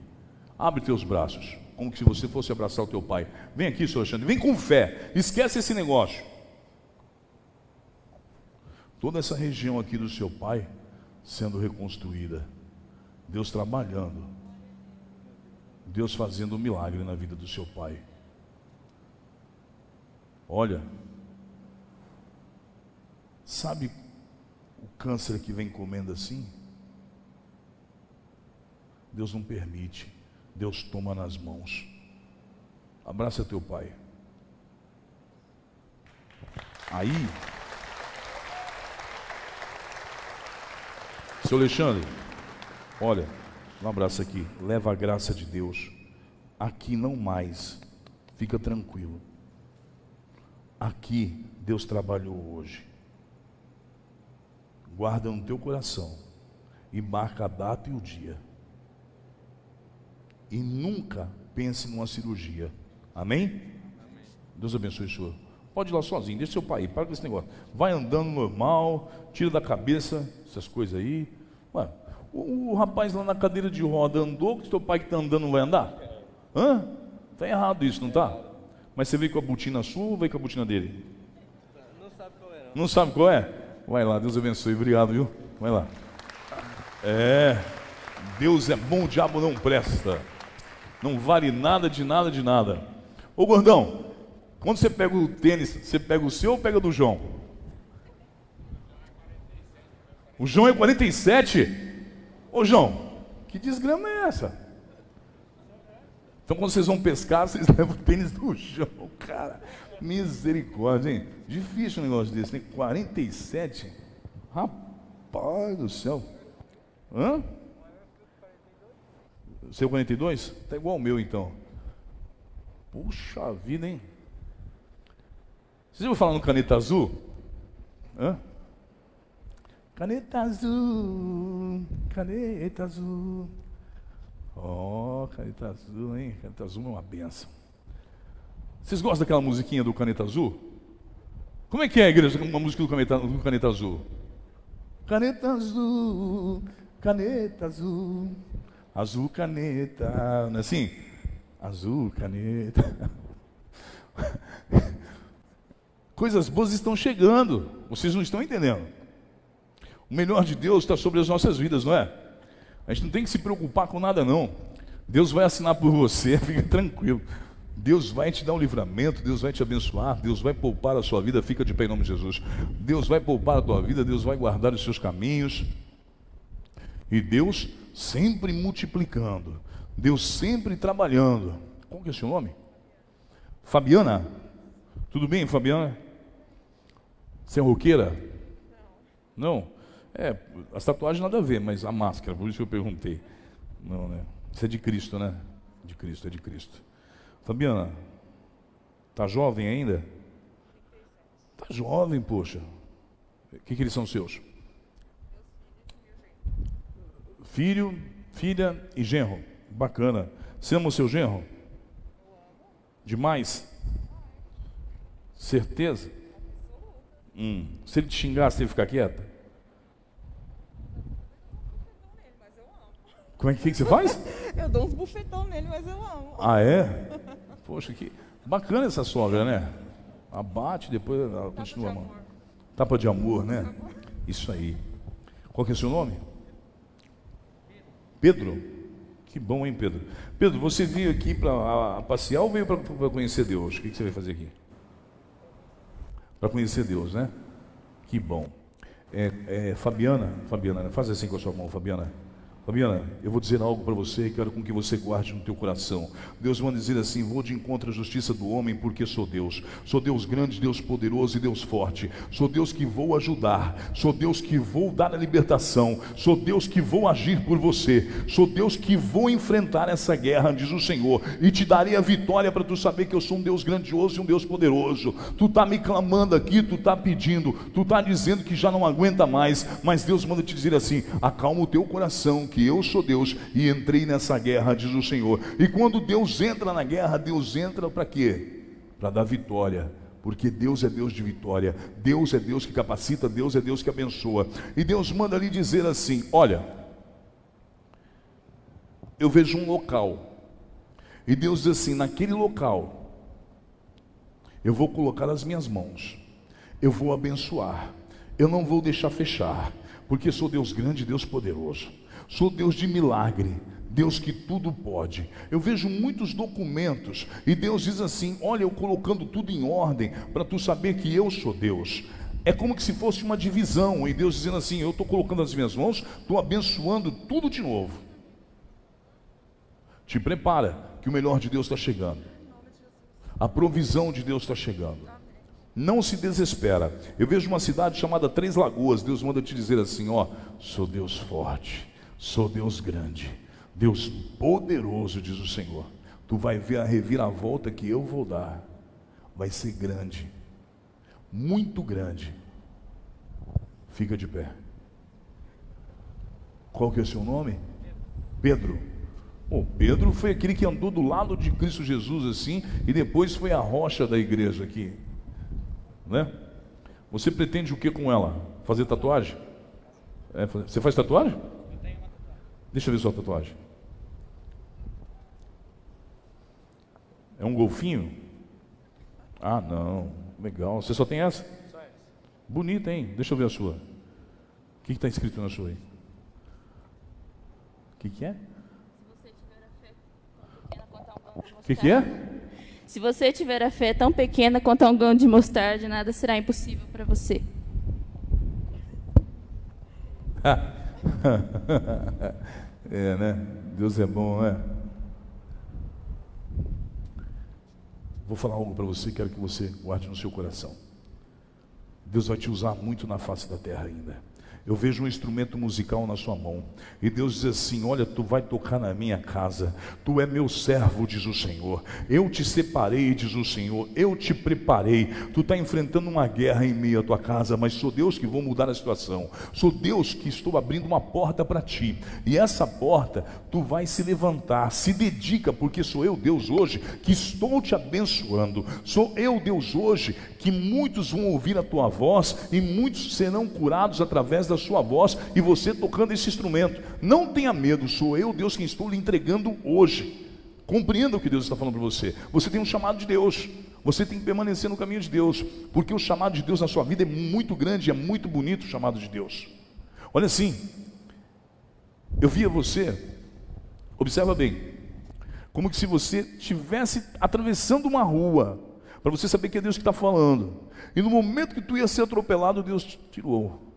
Abre teus braços, como se você fosse abraçar o teu pai. Vem aqui, senhor Alexandre, vem com fé, esquece esse negócio. Toda essa região aqui do seu pai sendo reconstruída, Deus trabalhando, Deus fazendo um milagre na vida do seu pai. Olha, sabe o câncer que vem comendo assim? Deus não permite, Deus toma nas mãos. Abraça teu pai. Aí, seu Alexandre, olha, um abraço aqui. Leva a graça de Deus. Aqui não mais. Fica tranquilo. Aqui Deus trabalhou hoje. Guarda no teu coração e marca a data e o dia. E nunca pense numa cirurgia. Amém? Deus abençoe o senhor. Pode ir lá sozinho, deixa seu pai, para com esse negócio. Vai andando normal, tira da cabeça essas coisas aí. Ué, o, o rapaz lá na cadeira de roda andou, que seu pai que está andando não vai andar? Hã? Tá errado isso, não tá? Mas você veio com a botina sua ou veio com a botina dele? Não sabe qual é, não. Não sabe qual é? Vai lá, Deus abençoe, obrigado, viu? Vai lá. É, Deus é bom, o diabo não presta. Não vale nada de nada de nada. Ô gordão, quando você pega o tênis, você pega o seu ou pega do João? O João é 47? Ô João, que desgrama é essa? Então quando vocês vão pescar, vocês levam o tênis do João, cara. Misericórdia, hein? Difícil um negócio desse, né? 47? Rapaz do céu. Hã? Seu 42? Tá igual o meu então. Puxa vida, hein? Vocês ouviram falar no caneta azul? Hã? Caneta azul, caneta azul. Ó, caneta azul, hein? Caneta azul é uma benção. Vocês gostam daquela musiquinha do caneta azul? Como é que é, igreja, uma música do caneta, do caneta azul? Caneta azul, caneta azul, azul caneta, não é assim? Azul caneta. Coisas boas estão chegando. Vocês não estão entendendo. O melhor de Deus está sobre as nossas vidas, não é? A gente não tem que se preocupar com nada, não. Deus vai assinar por você, fica tranquilo. Deus vai te dar um livramento, Deus vai te abençoar, Deus vai poupar a sua vida, fica de pé em nome de Jesus. Deus vai poupar a tua vida, Deus vai guardar os seus caminhos. E Deus sempre multiplicando, Deus sempre trabalhando. Qual que é o seu nome? Fabiana? Tudo bem, Fabiana? Você é roqueira? Não. É, as tatuagens nada a ver, mas a máscara, por isso que eu perguntei. Não, né? Isso é de Cristo, né? De Cristo, é de Cristo. Fabiana, tá jovem ainda? Tá jovem, poxa. O que, que eles são seus? Filho, filha e genro. Bacana. Você ama o seu genro? Demais? Certeza? Hum. Se ele te xingar, você ficar quieta? Como é que, que você faz? Eu dou uns bufetão nele, mas eu amo. Ah, é? Poxa, que bacana essa sogra, né? Abate, depois ela continua amando. Tapa de amor, né? Isso aí. Qual que é o seu nome? Pedro? Que bom, hein, Pedro? Pedro, você veio aqui para passear ou veio para conhecer Deus? O que, que você veio fazer aqui? Para conhecer Deus, né? Que bom. É, é, Fabiana, Fabiana, faz assim com a sua mão, Fabiana. Fabiana, eu vou dizer algo para você e quero com que você guarde no teu coração. Deus vai dizer assim: vou de encontro à justiça do homem, porque sou Deus. Sou Deus grande, Deus poderoso e Deus forte. Sou Deus que vou ajudar. Sou Deus que vou dar a libertação. Sou Deus que vou agir por você. Sou Deus que vou enfrentar essa guerra, diz o Senhor, e te darei a vitória para tu saber que eu sou um Deus grandioso e um Deus poderoso. Tu está me clamando aqui, tu está pedindo, tu está dizendo que já não aguenta mais, mas Deus manda te dizer assim: acalma o teu coração que eu sou Deus e entrei nessa guerra, diz o Senhor. E quando Deus entra na guerra, Deus entra para quê? Para dar vitória. Porque Deus é Deus de vitória, Deus é Deus que capacita, Deus é Deus que abençoa. E Deus manda lhe dizer assim: Olha, eu vejo um local, e Deus diz assim: naquele local, eu vou colocar as minhas mãos, eu vou abençoar, eu não vou deixar fechar, porque sou Deus grande, Deus poderoso. Sou Deus de milagre, Deus que tudo pode. Eu vejo muitos documentos e Deus diz assim: Olha, eu colocando tudo em ordem para tu saber que eu sou Deus. É como que se fosse uma divisão, e Deus dizendo assim: Eu estou colocando as minhas mãos, estou abençoando tudo de novo. Te prepara, que o melhor de Deus está chegando. A provisão de Deus está chegando. Não se desespera. Eu vejo uma cidade chamada Três Lagoas. Deus manda te dizer assim: Ó, sou Deus forte Sou Deus grande, Deus poderoso, diz o Senhor. Tu vai ver a reviravolta que eu vou dar. Vai ser grande, muito grande. Fica de pé. Qual que é o seu nome? Pedro. Oh, Pedro foi aquele que andou do lado de Cristo Jesus assim e depois foi a rocha da igreja aqui, né? Você pretende o que com ela? Fazer tatuagem? É, você faz tatuagem? Deixa eu ver sua tatuagem. É um golfinho? Ah, não. Legal. Você só tem essa? Só essa. Bonita, hein? Deixa eu ver a sua. O que está escrito na sua aí? O que, que é? O que, que é? Se você tiver a fé tão pequena quanto um grão de mostarda, nada será impossível para você. é, né? Deus é bom, né? Vou falar algo para você, quero que você guarde no seu coração. Deus vai te usar muito na face da terra ainda. Eu vejo um instrumento musical na sua mão. E Deus diz assim: Olha, tu vai tocar na minha casa. Tu é meu servo, diz o Senhor. Eu te separei, diz o Senhor. Eu te preparei. Tu está enfrentando uma guerra em meio à tua casa, mas sou Deus que vou mudar a situação. Sou Deus que estou abrindo uma porta para ti. E essa porta, tu vai se levantar. Se dedica, porque sou eu, Deus, hoje, que estou te abençoando. Sou eu, Deus, hoje, que muitos vão ouvir a tua voz e muitos serão curados através da sua voz e você tocando esse instrumento. Não tenha medo, sou eu, Deus, quem estou lhe entregando hoje. Compreenda o que Deus está falando para você. Você tem um chamado de Deus. Você tem que permanecer no caminho de Deus, porque o chamado de Deus na sua vida é muito grande, é muito bonito o chamado de Deus. Olha assim, eu via você, observa bem, como que se você estivesse atravessando uma rua, para você saber que é Deus que está falando, e no momento que tu ia ser atropelado, Deus te tirou.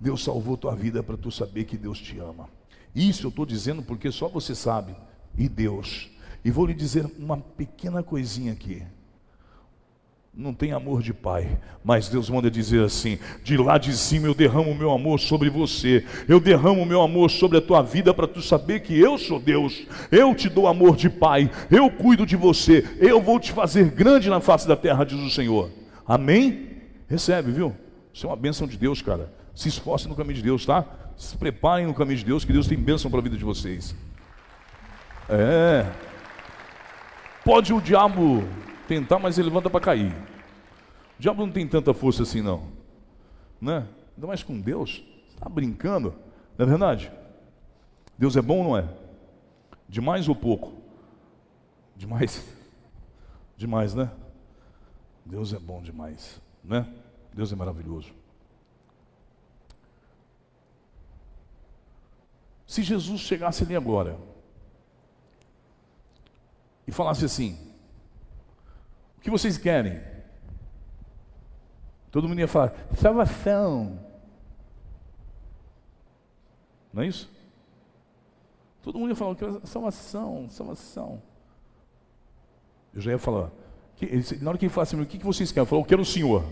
Deus salvou tua vida para tu saber que Deus te ama. Isso eu estou dizendo porque só você sabe, e Deus. E vou lhe dizer uma pequena coisinha aqui. Não tem amor de pai, mas Deus manda dizer assim: de lá de cima eu derramo o meu amor sobre você, eu derramo o meu amor sobre a tua vida para tu saber que eu sou Deus, eu te dou amor de pai, eu cuido de você, eu vou te fazer grande na face da terra, diz o Senhor. Amém? Recebe, viu? Isso é uma bênção de Deus, cara. Se esforce no caminho de Deus, tá? Se preparem no caminho de Deus, que Deus tem bênção para a vida de vocês. É. Pode o diabo tentar, mas ele levanta para cair. O diabo não tem tanta força assim, não. Né? Ainda mais com Deus. Está brincando. Não é verdade? Deus é bom ou não é? Demais ou pouco? Demais. Demais, né? Deus é bom demais, né? Deus é maravilhoso. Se Jesus chegasse ali agora e falasse assim: O que vocês querem? Todo mundo ia falar: Salvação. Não é isso? Todo mundo ia falar: Salvação, salvação. Eu já ia falar: Na hora que ele falasse assim: O que vocês querem? Eu falei: Eu quero o Senhor.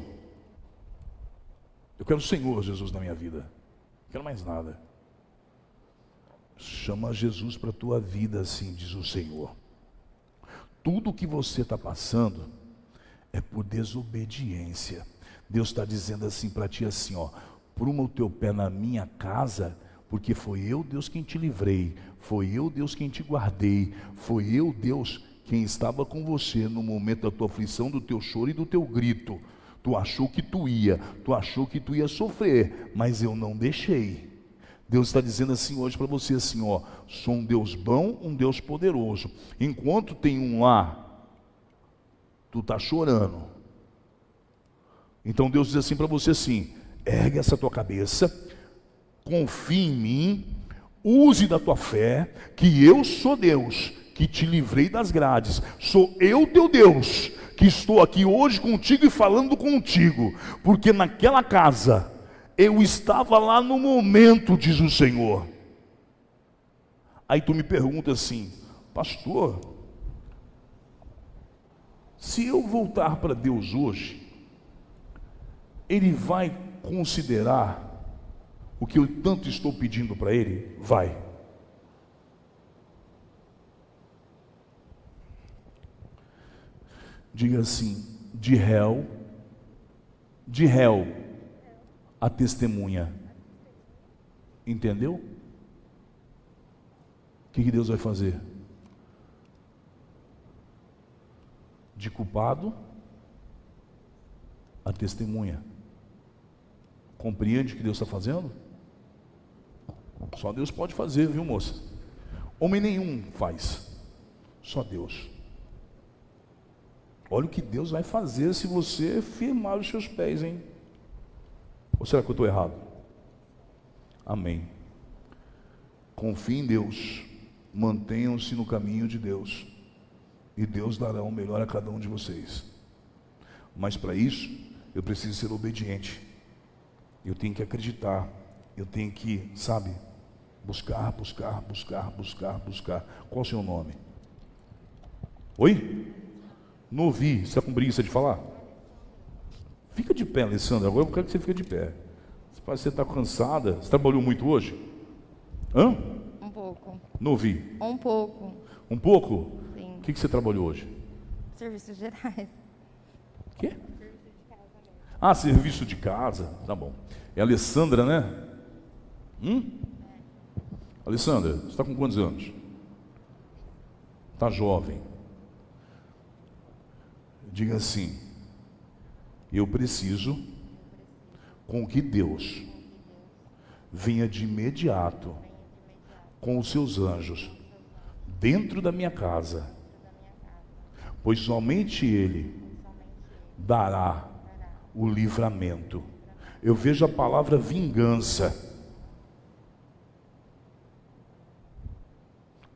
Eu quero o Senhor, Jesus, na minha vida. Não quero mais nada. Chama Jesus para a tua vida, assim diz o Senhor. Tudo que você está passando é por desobediência. Deus está dizendo assim para ti assim, ó, pruma o teu pé na minha casa, porque foi eu, Deus, quem te livrei, foi eu, Deus, quem te guardei, foi eu, Deus, quem estava com você no momento da tua aflição, do teu choro e do teu grito. Tu achou que tu ia, tu achou que tu ia sofrer, mas eu não deixei. Deus está dizendo assim hoje para você assim, ó, sou um Deus bom, um Deus poderoso. Enquanto tem um lá, tu está chorando. Então Deus diz assim para você assim: ergue essa tua cabeça, confie em mim, use da tua fé, que eu sou Deus, que te livrei das grades. Sou eu teu Deus, que estou aqui hoje contigo e falando contigo, porque naquela casa eu estava lá no momento, diz o Senhor. Aí tu me pergunta assim, pastor, se eu voltar para Deus hoje, Ele vai considerar o que eu tanto estou pedindo para Ele? Vai. Diga assim: de réu, de réu a testemunha. Entendeu? O que, Deus vai fazer? De culpado a testemunha. Compreende o que Deus está fazendo? Só Deus pode fazer, viu, moça? Homem nenhum faz, só Deus. Olha o que Deus vai fazer se você firmar os seus pés, hein? Ou será que eu estou errado? Amém. Confie em Deus, mantenham-se no caminho de Deus, e Deus dará o melhor a cada um de vocês. Mas para isso, eu preciso ser obediente, eu tenho que acreditar, eu tenho que, sabe, buscar, buscar, buscar, buscar, buscar. Qual o seu nome? Oi? Não ouvi, você está com preguiça de falar? Fica de pé, Alessandra. Agora eu quero que você fique de pé. Você está cansada. Você trabalhou muito hoje? Hã? Um pouco. Não ouvi. Um pouco. Um pouco? Sim. O que, que você trabalhou hoje? Serviços gerais. Quê? Ah, serviço de casa. Tá bom. É a Alessandra, né? Hum? Alessandra, você está com quantos anos? Está jovem. Diga assim: eu preciso com que Deus venha de imediato com os seus anjos dentro da minha casa, pois somente Ele dará o livramento. Eu vejo a palavra vingança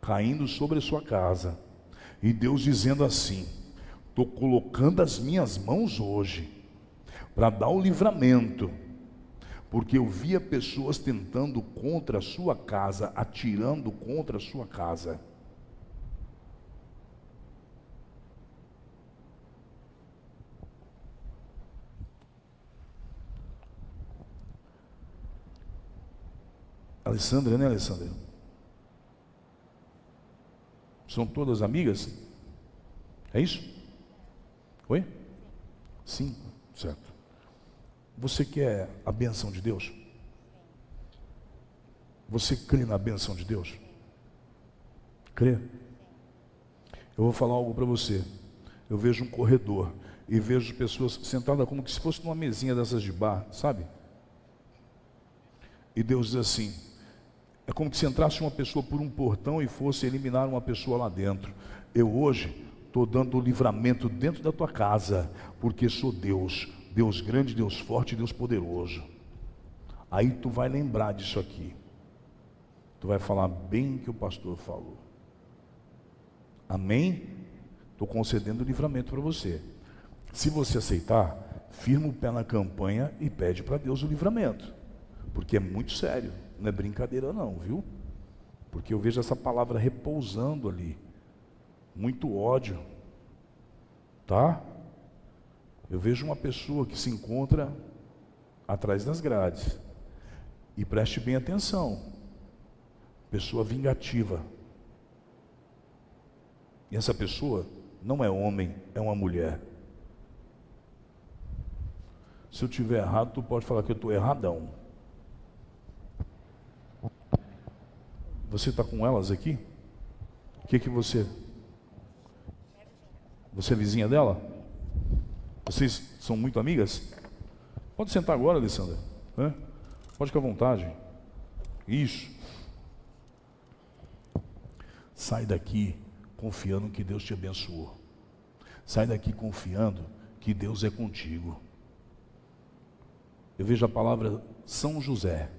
caindo sobre a sua casa, e Deus dizendo assim: estou colocando as minhas mãos hoje para dar o livramento, porque eu via pessoas tentando contra a sua casa, atirando contra a sua casa. Alessandra, né, Alessandra? São todas amigas? É isso? Oi? Sim. Você quer a benção de Deus? Você crê na benção de Deus? Crê? Eu vou falar algo para você. Eu vejo um corredor e vejo pessoas sentadas como se fosse numa mesinha dessas de bar, sabe? E Deus diz assim: é como se entrasse uma pessoa por um portão e fosse eliminar uma pessoa lá dentro. Eu hoje estou dando livramento dentro da tua casa, porque sou Deus, Deus grande, Deus forte, Deus poderoso. Aí tu vai lembrar disso aqui. Tu vai falar bem que o pastor falou. Amém? Estou concedendo o livramento para você. Se você aceitar, firma o pé na campanha e pede para Deus o livramento, porque é muito sério. Não é brincadeira não, viu? Porque eu vejo essa palavra repousando ali. Muito ódio. Tá? Eu vejo uma pessoa que se encontra atrás das grades. E preste bem atenção. Pessoa vingativa. E essa pessoa não é homem, é uma mulher. Se eu tiver errado, tu pode falar que eu estou erradão. Você está com elas aqui? O que que você? Você é vizinha dela? Vocês são muito amigas? Pode sentar agora, Alessandra. Né? Pode ficar à vontade. Isso. Sai daqui confiando que Deus te abençoou. Sai daqui confiando que Deus é contigo. Eu vejo a palavra São José.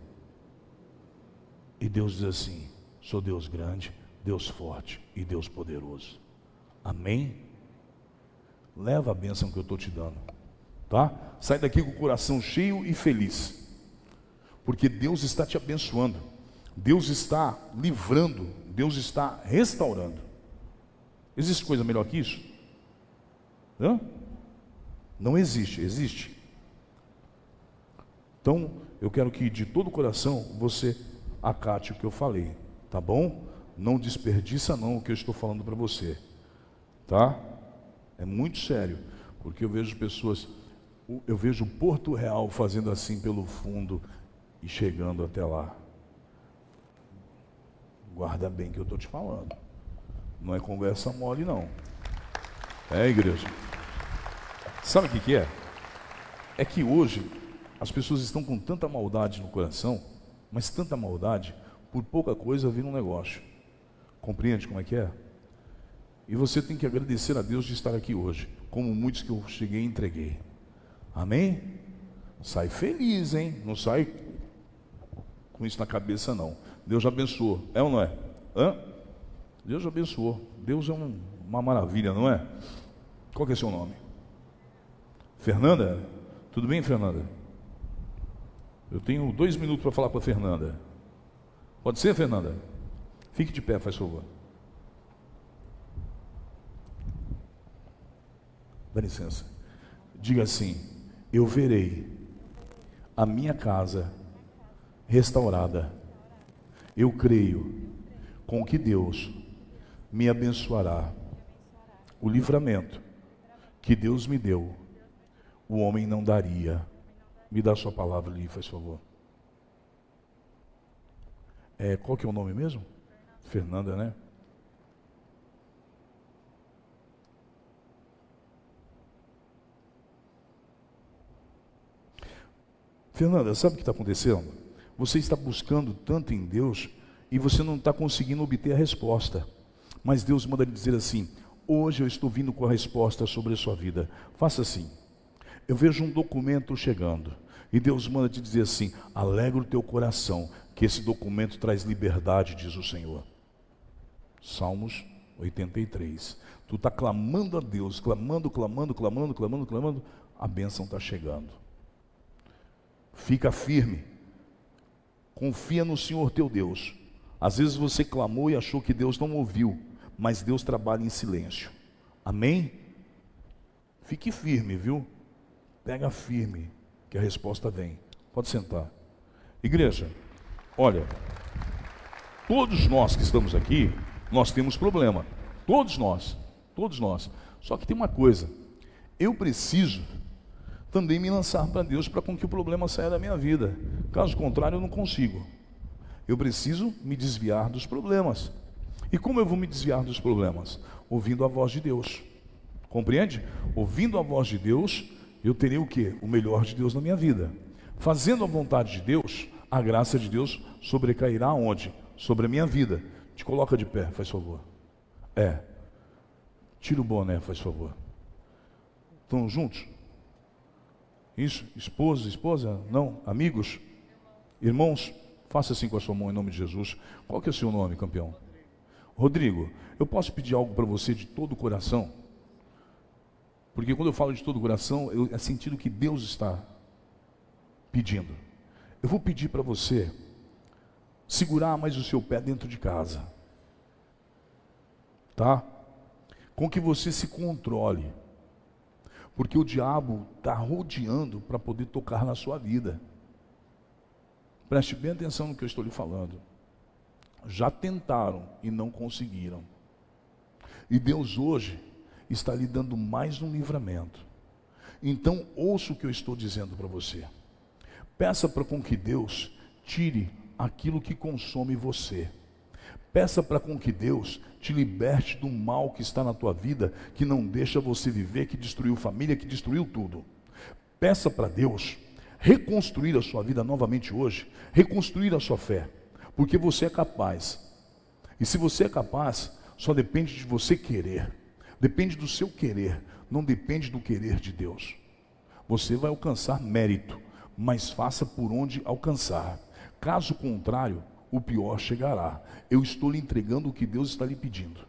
E Deus diz assim: Sou Deus grande, Deus forte e Deus poderoso. Amém? Leva a bênção que eu estou te dando. Tá? Sai daqui com o coração cheio e feliz. Porque Deus está te abençoando. Deus está livrando. Deus está restaurando. Existe coisa melhor que isso? Hã? Não existe, existe. Então, eu quero que de todo o coração você acate o que eu falei. Tá bom? Não desperdiça não o que eu estou falando para você. Tá? É muito sério, porque eu vejo pessoas, eu vejo Porto Real fazendo assim pelo fundo e chegando até lá. Guarda bem que eu estou te falando. Não é conversa mole, não. É, igreja. Sabe o que, que é? É que hoje as pessoas estão com tanta maldade no coração, mas tanta maldade, por pouca coisa vira um negócio. Compreende como é que é? E você tem que agradecer a Deus de estar aqui hoje, como muitos que eu cheguei e entreguei. Amém? Sai feliz, hein? Não sai com isso na cabeça, não. Deus abençoou. É ou não é? Hã? Deus abençoou. Deus é um, uma maravilha, não é? Qual é seu nome? Fernanda? Tudo bem, Fernanda? Eu tenho dois minutos para falar com a Fernanda. Pode ser, Fernanda? Fique de pé, faz favor. Dá licença. Diga assim: Eu verei a minha casa restaurada. Eu creio com que Deus me abençoará. O livramento que Deus me deu, o homem não daria. Me dá sua palavra ali, faz favor. É, qual que é o nome mesmo? Fernanda, né? Fernanda, sabe o que está acontecendo? Você está buscando tanto em Deus e você não está conseguindo obter a resposta. Mas Deus manda lhe dizer assim: Hoje eu estou vindo com a resposta sobre a sua vida. Faça assim. Eu vejo um documento chegando. E Deus manda te dizer assim: alegra o teu coração, que esse documento traz liberdade, diz o Senhor. Salmos 83. Tu está clamando a Deus, clamando, clamando, clamando, clamando, clamando, a bênção está chegando. Fica firme, confia no Senhor teu Deus. Às vezes você clamou e achou que Deus não ouviu, mas Deus trabalha em silêncio. Amém? Fique firme, viu? Pega firme, que a resposta vem. Pode sentar. Igreja, olha, todos nós que estamos aqui, nós temos problema. Todos nós, todos nós. Só que tem uma coisa, eu preciso também me lançar para Deus para com que o problema saia da minha vida. Caso contrário, eu não consigo. Eu preciso me desviar dos problemas. E como eu vou me desviar dos problemas? Ouvindo a voz de Deus. Compreende? Ouvindo a voz de Deus, eu terei o que? O melhor de Deus na minha vida. Fazendo a vontade de Deus, a graça de Deus sobrecairá onde? Sobre a minha vida. Te coloca de pé, faz favor. É. Tira o boné, faz favor. Estão juntos? Isso? Esposa, esposa? Não? Amigos? Irmãos? Faça assim com a sua mão em nome de Jesus. Qual que é o seu nome, campeão? Rodrigo, eu posso pedir algo para você de todo o coração? Porque quando eu falo de todo o coração, eu, é sentido que Deus está pedindo. Eu vou pedir para você segurar mais o seu pé dentro de casa. Tá? Com que você se controle. Porque o diabo está rodeando para poder tocar na sua vida. Preste bem atenção no que eu estou lhe falando. Já tentaram e não conseguiram. E Deus hoje está lhe dando mais um livramento. Então, ouça o que eu estou dizendo para você. Peça para com que Deus tire aquilo que consome você. Peça para com que Deus te liberte do mal que está na tua vida, que não deixa você viver, que destruiu família, que destruiu tudo. Peça para Deus reconstruir a sua vida novamente hoje, reconstruir a sua fé, porque você é capaz. E se você é capaz, só depende de você querer, depende do seu querer, não depende do querer de Deus. Você vai alcançar mérito, mas faça por onde alcançar. Caso contrário, o pior chegará. Eu estou lhe entregando o que Deus está lhe pedindo.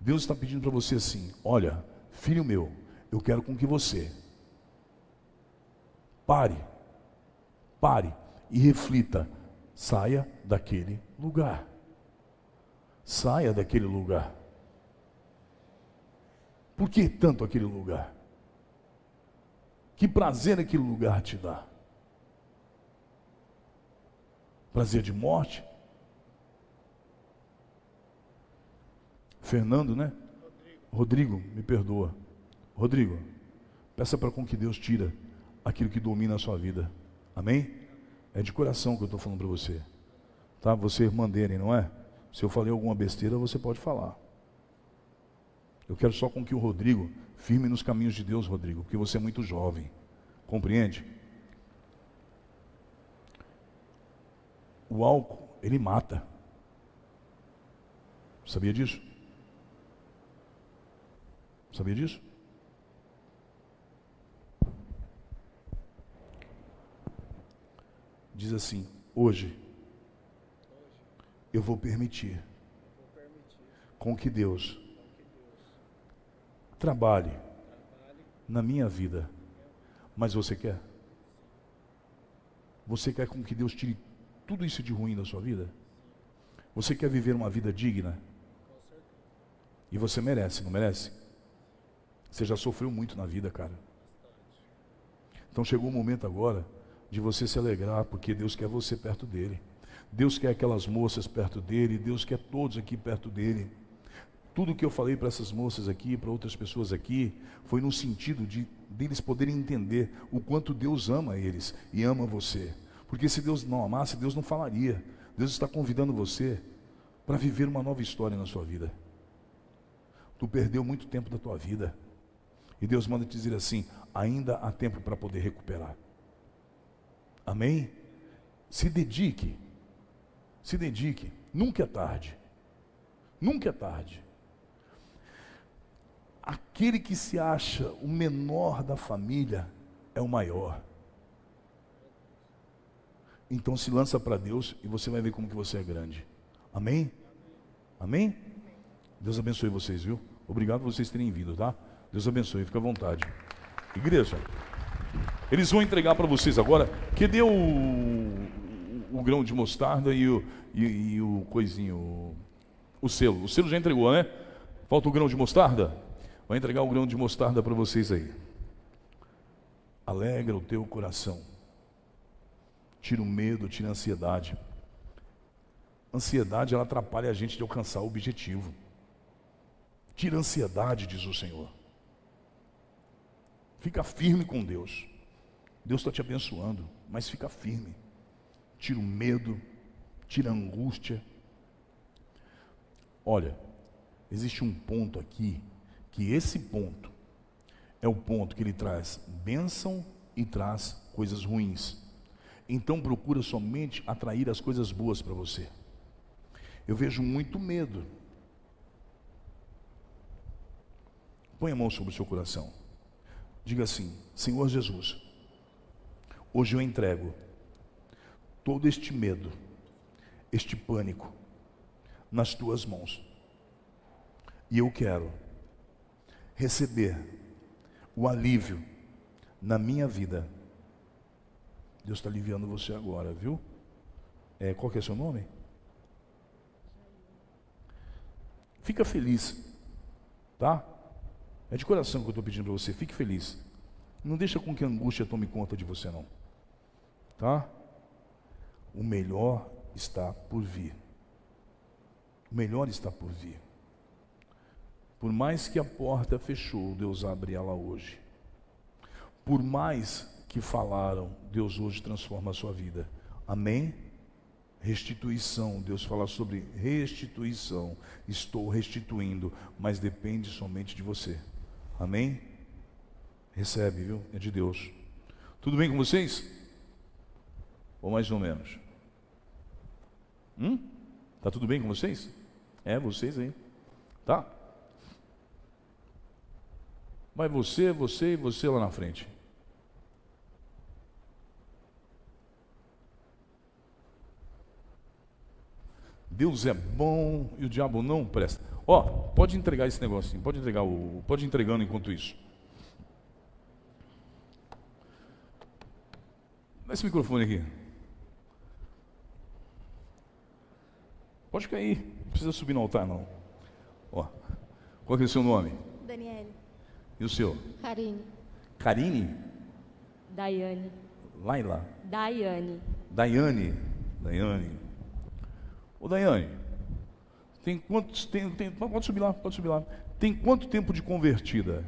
Deus está pedindo para você assim: olha, filho meu, eu quero com que você Pare, pare e reflita. Saia daquele lugar. Saia daquele lugar. Por que tanto aquele lugar? Que prazer aquele lugar te dá? Prazer de morte? Fernando, né? Rodrigo, me perdoa. Rodrigo, peça para com que Deus tira aquilo que domina a sua vida. Amém? É de coração que eu estou falando para você. Tá? Você manderem, não é? Se eu falei alguma besteira, você pode falar. Eu quero só com que o Rodrigo firme nos caminhos de Deus, Rodrigo, porque você é muito jovem. Compreende? O álcool, ele mata. Sabia disso? Sabia disso? diz assim: hoje eu vou permitir com que Deus trabalhe na minha vida. Mas você quer? Você quer com que Deus tire tudo isso de ruim da sua vida? Você quer viver uma vida digna? E você merece, não merece? Você já sofreu muito na vida, cara. Então chegou o momento agora de você se alegrar, porque Deus quer você perto dele. Deus quer aquelas moças perto dele, Deus quer todos aqui perto dele. Tudo que eu falei para essas moças aqui, para outras pessoas aqui, foi no sentido de deles poderem entender o quanto Deus ama eles e ama você. Porque se Deus não amasse, Deus não falaria. Deus está convidando você para viver uma nova história na sua vida. Tu perdeu muito tempo da tua vida. E Deus manda te dizer assim: ainda há tempo para poder recuperar. Amém? Se dedique. Se dedique. Nunca é tarde. Nunca é tarde. aquele que se acha o menor da família é o maior. Então se lança para Deus e você vai ver como que você é grande. Amém? Amém? Deus abençoe vocês, viu? Obrigado por vocês terem vindo, tá? Deus abençoe, fica à vontade. Igreja, eles vão entregar para vocês agora. Cadê o, o, o grão de mostarda e o, e, e o coisinho, o, o selo? O selo já entregou, né? Falta o grão de mostarda? Vai entregar o grão de mostarda para vocês aí. Alegra o teu coração. Tira o medo, tira a ansiedade. Ansiedade ela atrapalha a gente de alcançar o objetivo. Tira a ansiedade, diz o Senhor. Fica firme com Deus. Deus está te abençoando, mas fica firme. Tira o medo, tira a angústia. Olha, existe um ponto aqui, que esse ponto é o ponto que ele traz bênção e traz coisas ruins. Então procura somente atrair as coisas boas para você. Eu vejo muito medo. Põe a mão sobre o seu coração. Diga assim: Senhor Jesus, hoje eu entrego todo este medo, este pânico, nas tuas mãos. E eu quero receber o alívio na minha vida. Deus está aliviando você agora, viu? É, qual que é seu nome? Fica feliz, tá? É de coração que eu estou pedindo para você, fique feliz. Não deixa com que a angústia tome conta de você, não. Tá? O melhor está por vir. O melhor está por vir. Por mais que a porta fechou, Deus abre ela hoje. Por mais que falaram, Deus hoje transforma a sua vida. Amém? Restituição, Deus fala sobre restituição. Estou restituindo, mas depende somente de você. Amém? Recebe, viu? É de Deus. Tudo bem com vocês? Ou mais ou menos? Hum? Tá tudo bem com vocês? É, vocês aí. Tá? Vai você, você e você lá na frente. Deus é bom e o diabo não presta. Ó, pode entregar esse negocinho, pode entregar o, pode ir entregando enquanto isso. Dá esse microfone aqui. Pode cair, não precisa subir no altar não. Ó, qual é o seu nome? Daniele. E o seu? Karine. Karine? Daiane. Laila? Daiane. Daiane? Daiane. Ô Daiane, tem quantos tem, tem, pode subir lá, pode subir lá. Tem quanto tempo de convertida?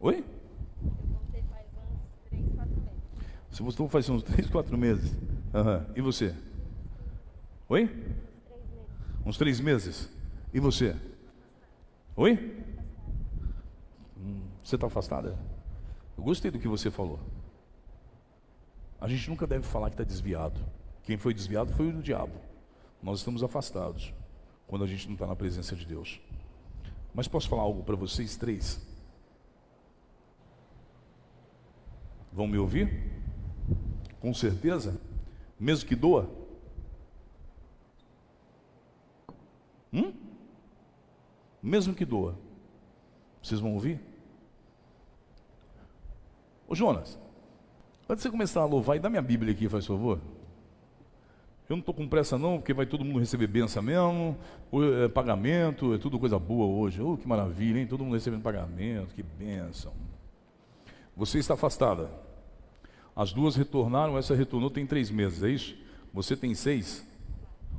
Oi? Se você faz uns 3, 4 meses. Aham. E você? Oi? Uns três meses. E você? Oi? Hum, você está afastada? Eu gostei do que você falou. A gente nunca deve falar que está desviado. Quem foi desviado foi o diabo. Nós estamos afastados quando a gente não está na presença de Deus. Mas posso falar algo para vocês três? Vão me ouvir? Com certeza? Mesmo que doa? Hum? Mesmo que doa. Vocês vão ouvir? Ô Jonas, antes de você começar a louvar, e dá minha Bíblia aqui, faz favor. Eu não estou com pressa não, porque vai todo mundo receber benção mesmo, é pagamento, é tudo coisa boa hoje. Oh, que maravilha, hein? Todo mundo recebendo pagamento, que benção. Você está afastada. As duas retornaram, essa retornou tem três meses, é isso? Você tem seis?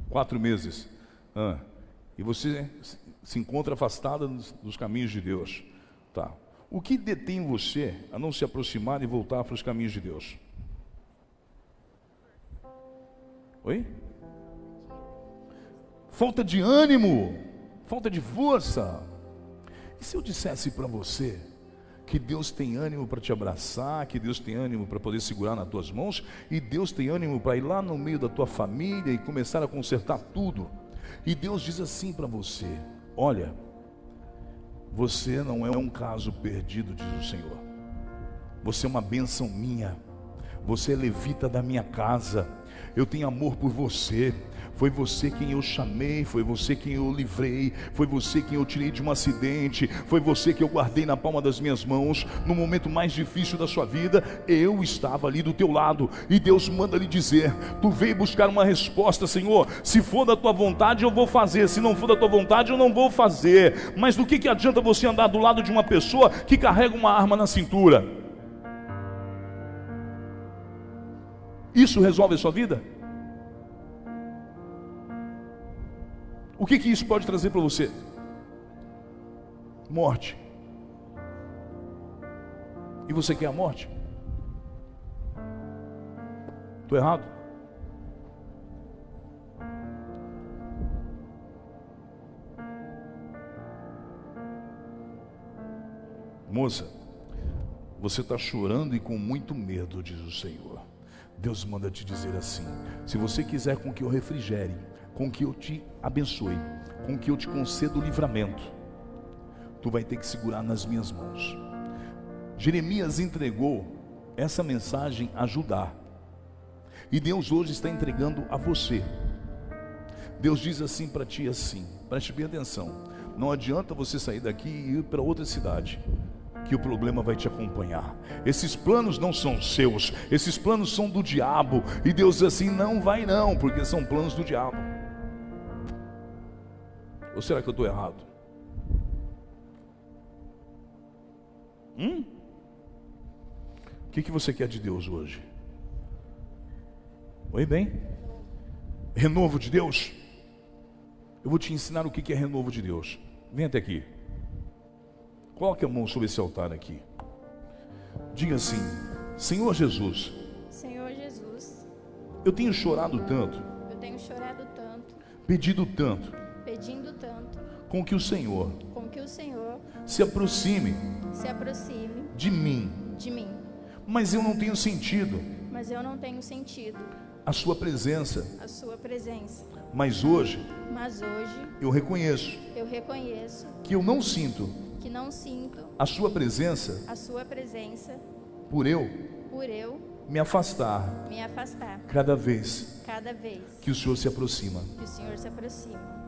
Quatro meses. Ah, e você se encontra afastada dos, dos caminhos de Deus. Tá. O que detém você a não se aproximar e voltar para os caminhos de Deus? Oi? Falta de ânimo, falta de força. E se eu dissesse para você que Deus tem ânimo para te abraçar, que Deus tem ânimo para poder segurar nas tuas mãos, e Deus tem ânimo para ir lá no meio da tua família e começar a consertar tudo? E Deus diz assim para você: Olha, você não é um caso perdido, diz o Senhor. Você é uma bênção minha. Você é levita da minha casa. Eu tenho amor por você. Foi você quem eu chamei, foi você quem eu livrei, foi você quem eu tirei de um acidente, foi você que eu guardei na palma das minhas mãos. No momento mais difícil da sua vida, eu estava ali do teu lado. E Deus manda lhe dizer: Tu veio buscar uma resposta, Senhor. Se for da tua vontade, eu vou fazer. Se não for da tua vontade, eu não vou fazer. Mas do que, que adianta você andar do lado de uma pessoa que carrega uma arma na cintura? Isso resolve a sua vida? O que, que isso pode trazer para você? Morte. E você quer a morte? Estou errado? Moça, você está chorando e com muito medo, diz o Senhor. Deus manda te dizer assim: se você quiser com que eu refrigere, com que eu te abençoe, com que eu te conceda o livramento, tu vai ter que segurar nas minhas mãos. Jeremias entregou essa mensagem a Judá. E Deus hoje está entregando a você. Deus diz assim para ti assim, preste bem atenção. Não adianta você sair daqui e ir para outra cidade que o problema vai te acompanhar. Esses planos não são seus, esses planos são do diabo. E Deus assim: não vai não, porque são planos do diabo. Ou será que eu estou errado? Hum? O que, que você quer de Deus hoje? Oi, bem? Renovo de Deus? Eu vou te ensinar o que, que é renovo de Deus. Vem até aqui. Coloque a mão sobre esse altar aqui. Diga assim: Senhor Jesus, Senhor Jesus, eu tenho chorado tanto, eu tenho chorado tanto, pedido tanto, pedindo tanto, com que o Senhor com que o Senhor se aproxime se aproxime de mim, de mim. mas eu não tenho sentido Mas eu não tenho sentido a Sua presença. a sua presença. Mas hoje Mas hoje eu reconheço eu reconheço que eu não sinto que não sinto a Sua presença a sua presença por eu por eu me afastar me afastar cada vez cada vez que o Senhor se aproxima. que o Senhor se aproxima.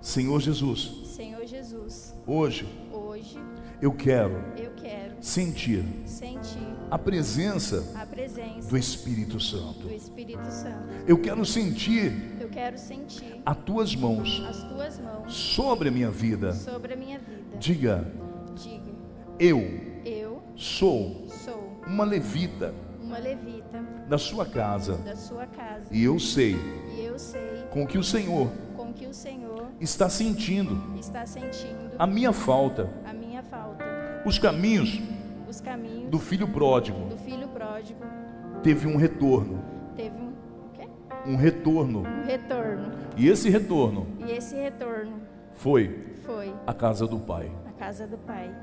Senhor Jesus, Senhor Jesus, hoje hoje eu quero eu quero sentir sentir a presença a presença do Espírito Santo. do Espírito Santo. Eu quero sentir Eu quero sentir as tuas mãos as tuas mãos sobre a minha vida. sobre a minha vida. Diga, Diga, eu eu sou sou uma levita uma levita da sua casa da sua casa e eu sei e eu sei com que o Senhor com que o Senhor está sentindo está sentindo a minha falta, a minha falta. os caminhos Os caminhos do filho pródigo. do filho pródigo Teve um retorno, teve um, um retorno. um retorno. E esse retorno E esse retorno foi foi a casa do Pai. a casa do Pai.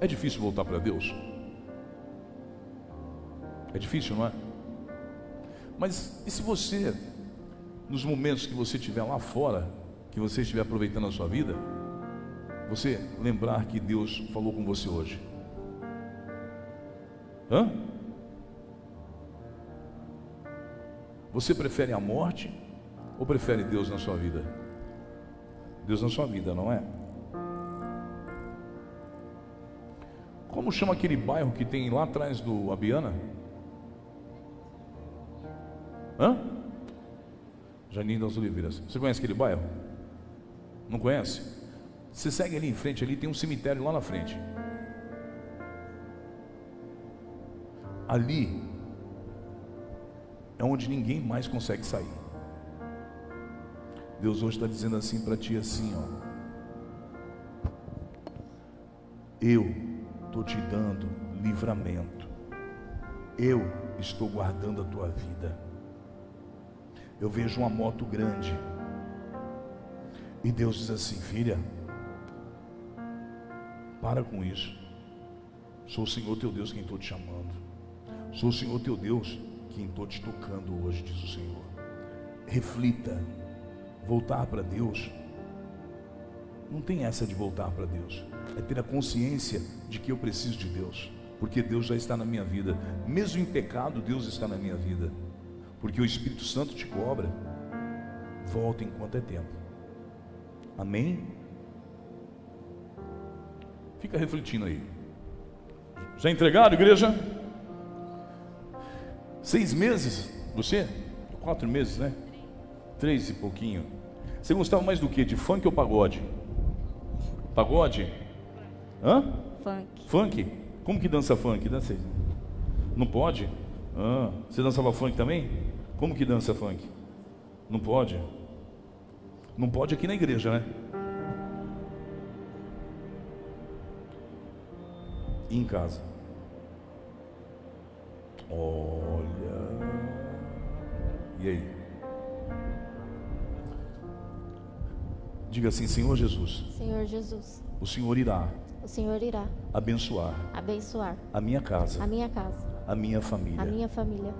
É difícil voltar para Deus? É difícil, não é? Mas e se você, nos momentos que você estiver lá fora, que você estiver aproveitando a sua vida, você lembrar que Deus falou com você hoje? Hã? Você prefere a morte ou prefere Deus na sua vida? Deus na sua vida, não é? Como chama aquele bairro que tem lá atrás do Abiana? Hã? Janine das Oliveiras. Você conhece aquele bairro? Não conhece? Você segue ali em frente, ali tem um cemitério lá na frente. Ali é onde ninguém mais consegue sair. Deus hoje está dizendo assim para ti assim, ó. Eu estou te dando livramento. Eu estou guardando a tua vida. Eu vejo uma moto grande. E Deus diz assim, filha, para com isso. Sou o Senhor teu Deus quem estou te chamando. Sou o Senhor teu Deus que quem estou te tocando hoje, diz o Senhor. Reflita, voltar para Deus. Não tem essa de voltar para Deus, é ter a consciência de que eu preciso de Deus, porque Deus já está na minha vida, mesmo em pecado, Deus está na minha vida, porque o Espírito Santo te cobra. Volta enquanto é tempo, amém? Fica refletindo aí. Já entregaram, igreja? Seis meses? Você? Quatro meses, né? Três e pouquinho. Você gostava mais do que? De funk ou pagode? Pagode? Hã? Funk. Funk? Como que dança funk? Dança aí. Não pode? Ah, você dançava funk também? Como que dança funk? Não pode? Não pode aqui na igreja, né? E em casa. Olha. E aí? Diga assim, Senhor Jesus, Senhor Jesus, o Senhor irá o Senhor irá abençoar abençoar a minha casa, a minha casa, a minha família. a minha família.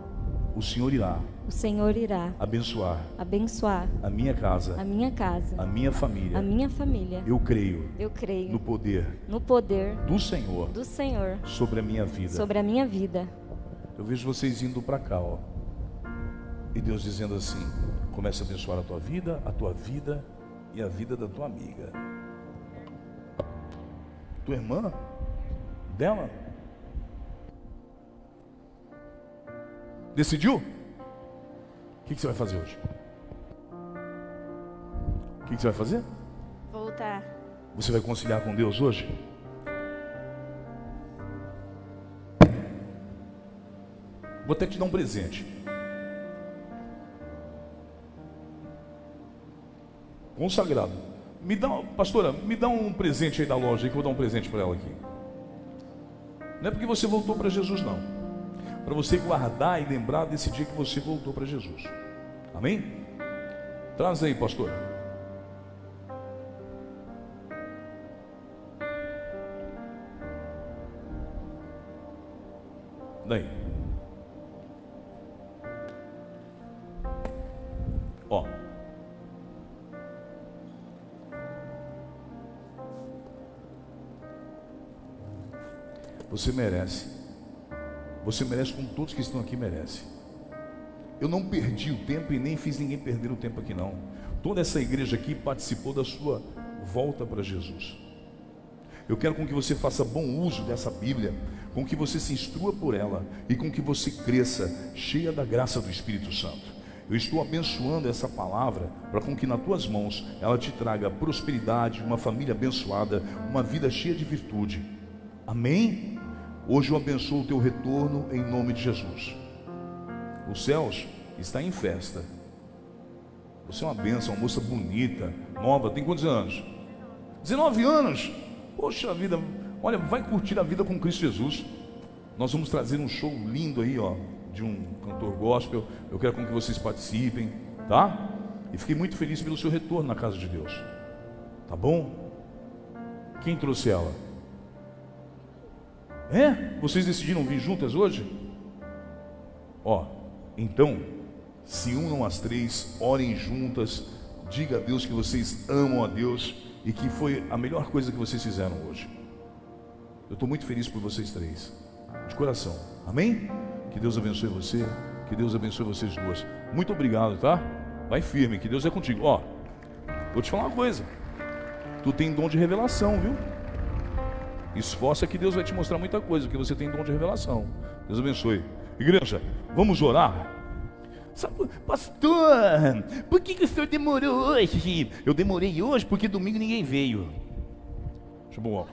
O Senhor irá O Senhor irá abençoar abençoar a minha casa, a minha casa, a minha família. a minha família. Eu creio Eu creio no poder no poder do Senhor do Senhor sobre a minha vida. sobre a minha vida. Eu vejo vocês indo para cá, ó. E Deus dizendo assim: começa a abençoar a tua vida, a tua vida e a vida da tua amiga. Tua irmã? Dela? Decidiu? O que, que você vai fazer hoje? O que, que você vai fazer? Voltar. Você vai conciliar com Deus hoje? Vou até te dar um presente. Consagrado. Me dá, pastora, me dá um presente aí da loja aí que eu vou dar um presente para ela aqui. Não é porque você voltou para Jesus não. Para você guardar e lembrar desse dia que você voltou para Jesus. Amém? Traz aí, pastor. Daí. Ó. Você merece. Você merece como todos que estão aqui merecem. Eu não perdi o tempo e nem fiz ninguém perder o tempo aqui não. Toda essa igreja aqui participou da sua volta para Jesus. Eu quero com que você faça bom uso dessa Bíblia, com que você se instrua por ela e com que você cresça cheia da graça do Espírito Santo. Eu estou abençoando essa palavra para com que nas tuas mãos ela te traga prosperidade, uma família abençoada, uma vida cheia de virtude. Amém? Hoje eu abençoo o teu retorno em nome de Jesus. Os céus está em festa. Você é uma benção, uma moça bonita, nova, tem quantos anos? 19 anos. Poxa vida, olha, vai curtir a vida com Cristo Jesus. Nós vamos trazer um show lindo aí, ó, de um cantor gospel. Eu quero com que vocês participem, tá? E fiquei muito feliz pelo seu retorno na casa de Deus. Tá bom? Quem trouxe ela? É? Vocês decidiram vir juntas hoje? Ó, então, se unam as três, orem juntas, diga a Deus que vocês amam a Deus e que foi a melhor coisa que vocês fizeram hoje. Eu estou muito feliz por vocês três, de coração. Amém? Que Deus abençoe você, que Deus abençoe vocês duas. Muito obrigado, tá? Vai firme, que Deus é contigo. Ó, vou te falar uma coisa. Tu tem dom de revelação, viu? Esforça que Deus vai te mostrar muita coisa, porque você tem dom de revelação. Deus abençoe. Igreja, vamos orar? Pastor, por que, que o senhor demorou hoje? Eu demorei hoje porque domingo ninguém veio. Deixa eu.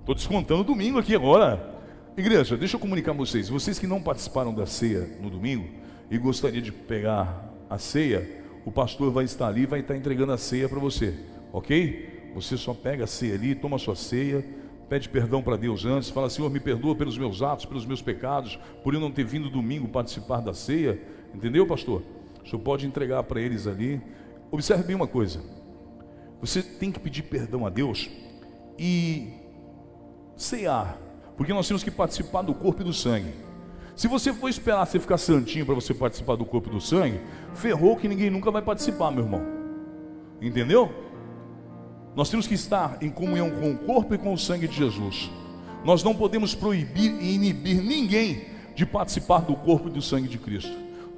Estou descontando domingo aqui agora. Igreja, deixa eu comunicar com vocês. Vocês que não participaram da ceia no domingo e gostaria de pegar a ceia, o pastor vai estar ali e vai estar entregando a ceia para você, ok? Você só pega a ceia ali, toma a sua ceia, pede perdão para Deus antes, fala, Senhor, me perdoa pelos meus atos, pelos meus pecados, por eu não ter vindo domingo participar da ceia, entendeu, pastor? O senhor pode entregar para eles ali. Observe bem uma coisa: você tem que pedir perdão a Deus e cear, porque nós temos que participar do corpo e do sangue. Se você for esperar você ficar santinho para você participar do corpo e do sangue, ferrou que ninguém nunca vai participar, meu irmão. Entendeu? Nós temos que estar em comunhão com o corpo e com o sangue de Jesus. Nós não podemos proibir e inibir ninguém de participar do corpo e do sangue de Cristo.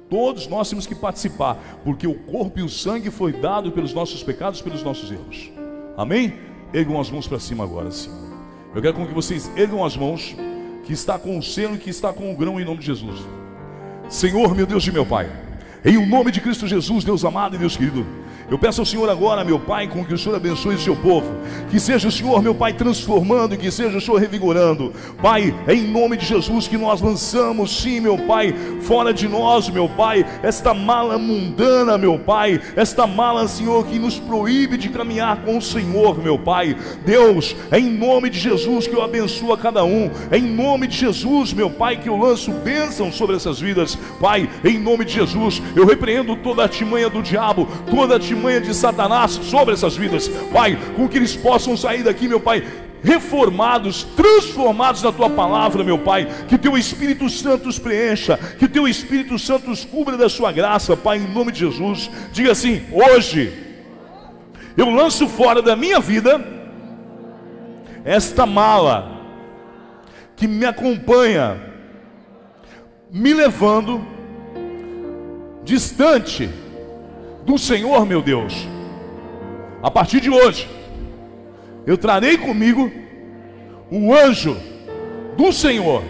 Todos nós temos que participar, porque o corpo e o sangue foi dado pelos nossos pecados, pelos nossos erros. Amém? Ergam as mãos para cima agora, sim. Eu quero que vocês ergam as mãos, que está com o selo e que está com o grão em nome de Jesus. Senhor, meu Deus e meu Pai, em o nome de Cristo Jesus, Deus amado e Deus querido, eu peço ao Senhor agora, meu Pai, com que o Senhor abençoe o seu povo. Que seja o Senhor, meu Pai, transformando e que seja o Senhor revigorando. Pai, é em nome de Jesus que nós lançamos, sim, meu Pai, fora de nós, meu Pai, esta mala mundana, meu Pai, esta mala, Senhor, que nos proíbe de caminhar com o Senhor, meu Pai. Deus, é em nome de Jesus que eu abençoo a cada um. É em nome de Jesus, meu Pai, que eu lanço bênção sobre essas vidas. Pai, em nome de Jesus, eu repreendo toda a artimanha do diabo, toda a artimanha de Satanás sobre essas vidas, Pai, com que eles possam sair daqui, meu Pai, reformados, transformados na tua palavra, meu Pai. Que teu Espírito Santo os preencha, que teu Espírito Santo os cubra da sua graça, Pai, em nome de Jesus. Diga assim: hoje eu lanço fora da minha vida esta mala que me acompanha, me levando distante do Senhor, meu Deus. A partir de hoje, eu trarei comigo o anjo do Senhor.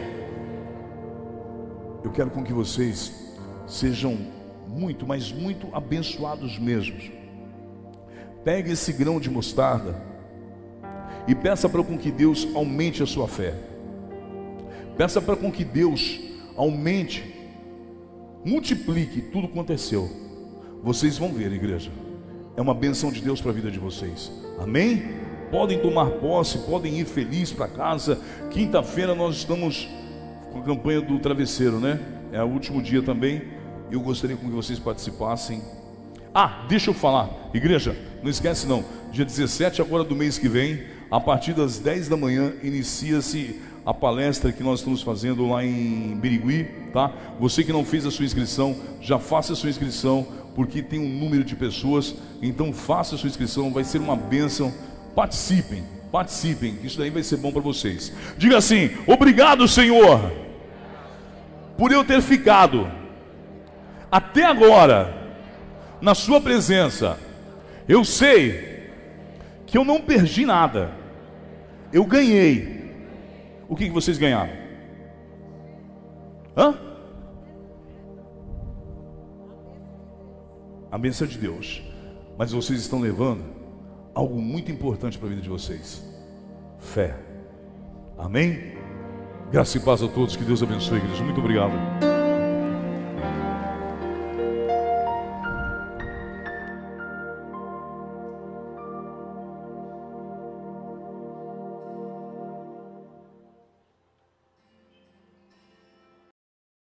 Eu quero com que vocês sejam muito, mas muito abençoados mesmos. Pegue esse grão de mostarda e peça para com que Deus aumente a sua fé. Peça para com que Deus aumente, multiplique tudo quanto é. Vocês vão ver, igreja. É uma benção de Deus para a vida de vocês. Amém? Podem tomar posse, podem ir felizes para casa. Quinta-feira nós estamos com a campanha do travesseiro, né? É o último dia também. Eu gostaria que vocês participassem. Ah, deixa eu falar, igreja, não esquece não. Dia 17 agora do mês que vem, a partir das 10 da manhã, inicia-se a palestra que nós estamos fazendo lá em Birigui, tá? Você que não fez a sua inscrição, já faça a sua inscrição, porque tem um número de pessoas, então faça a sua inscrição, vai ser uma bênção. Participem, participem, isso daí vai ser bom para vocês. Diga assim: obrigado, Senhor, por eu ter ficado até agora na Sua presença. Eu sei que eu não perdi nada, eu ganhei. O que, que vocês ganharam? Hã? A bênção de Deus. Mas vocês estão levando algo muito importante para a vida de vocês: fé. Amém? Graça e paz a todos. Que Deus abençoe, igreja. Muito obrigado.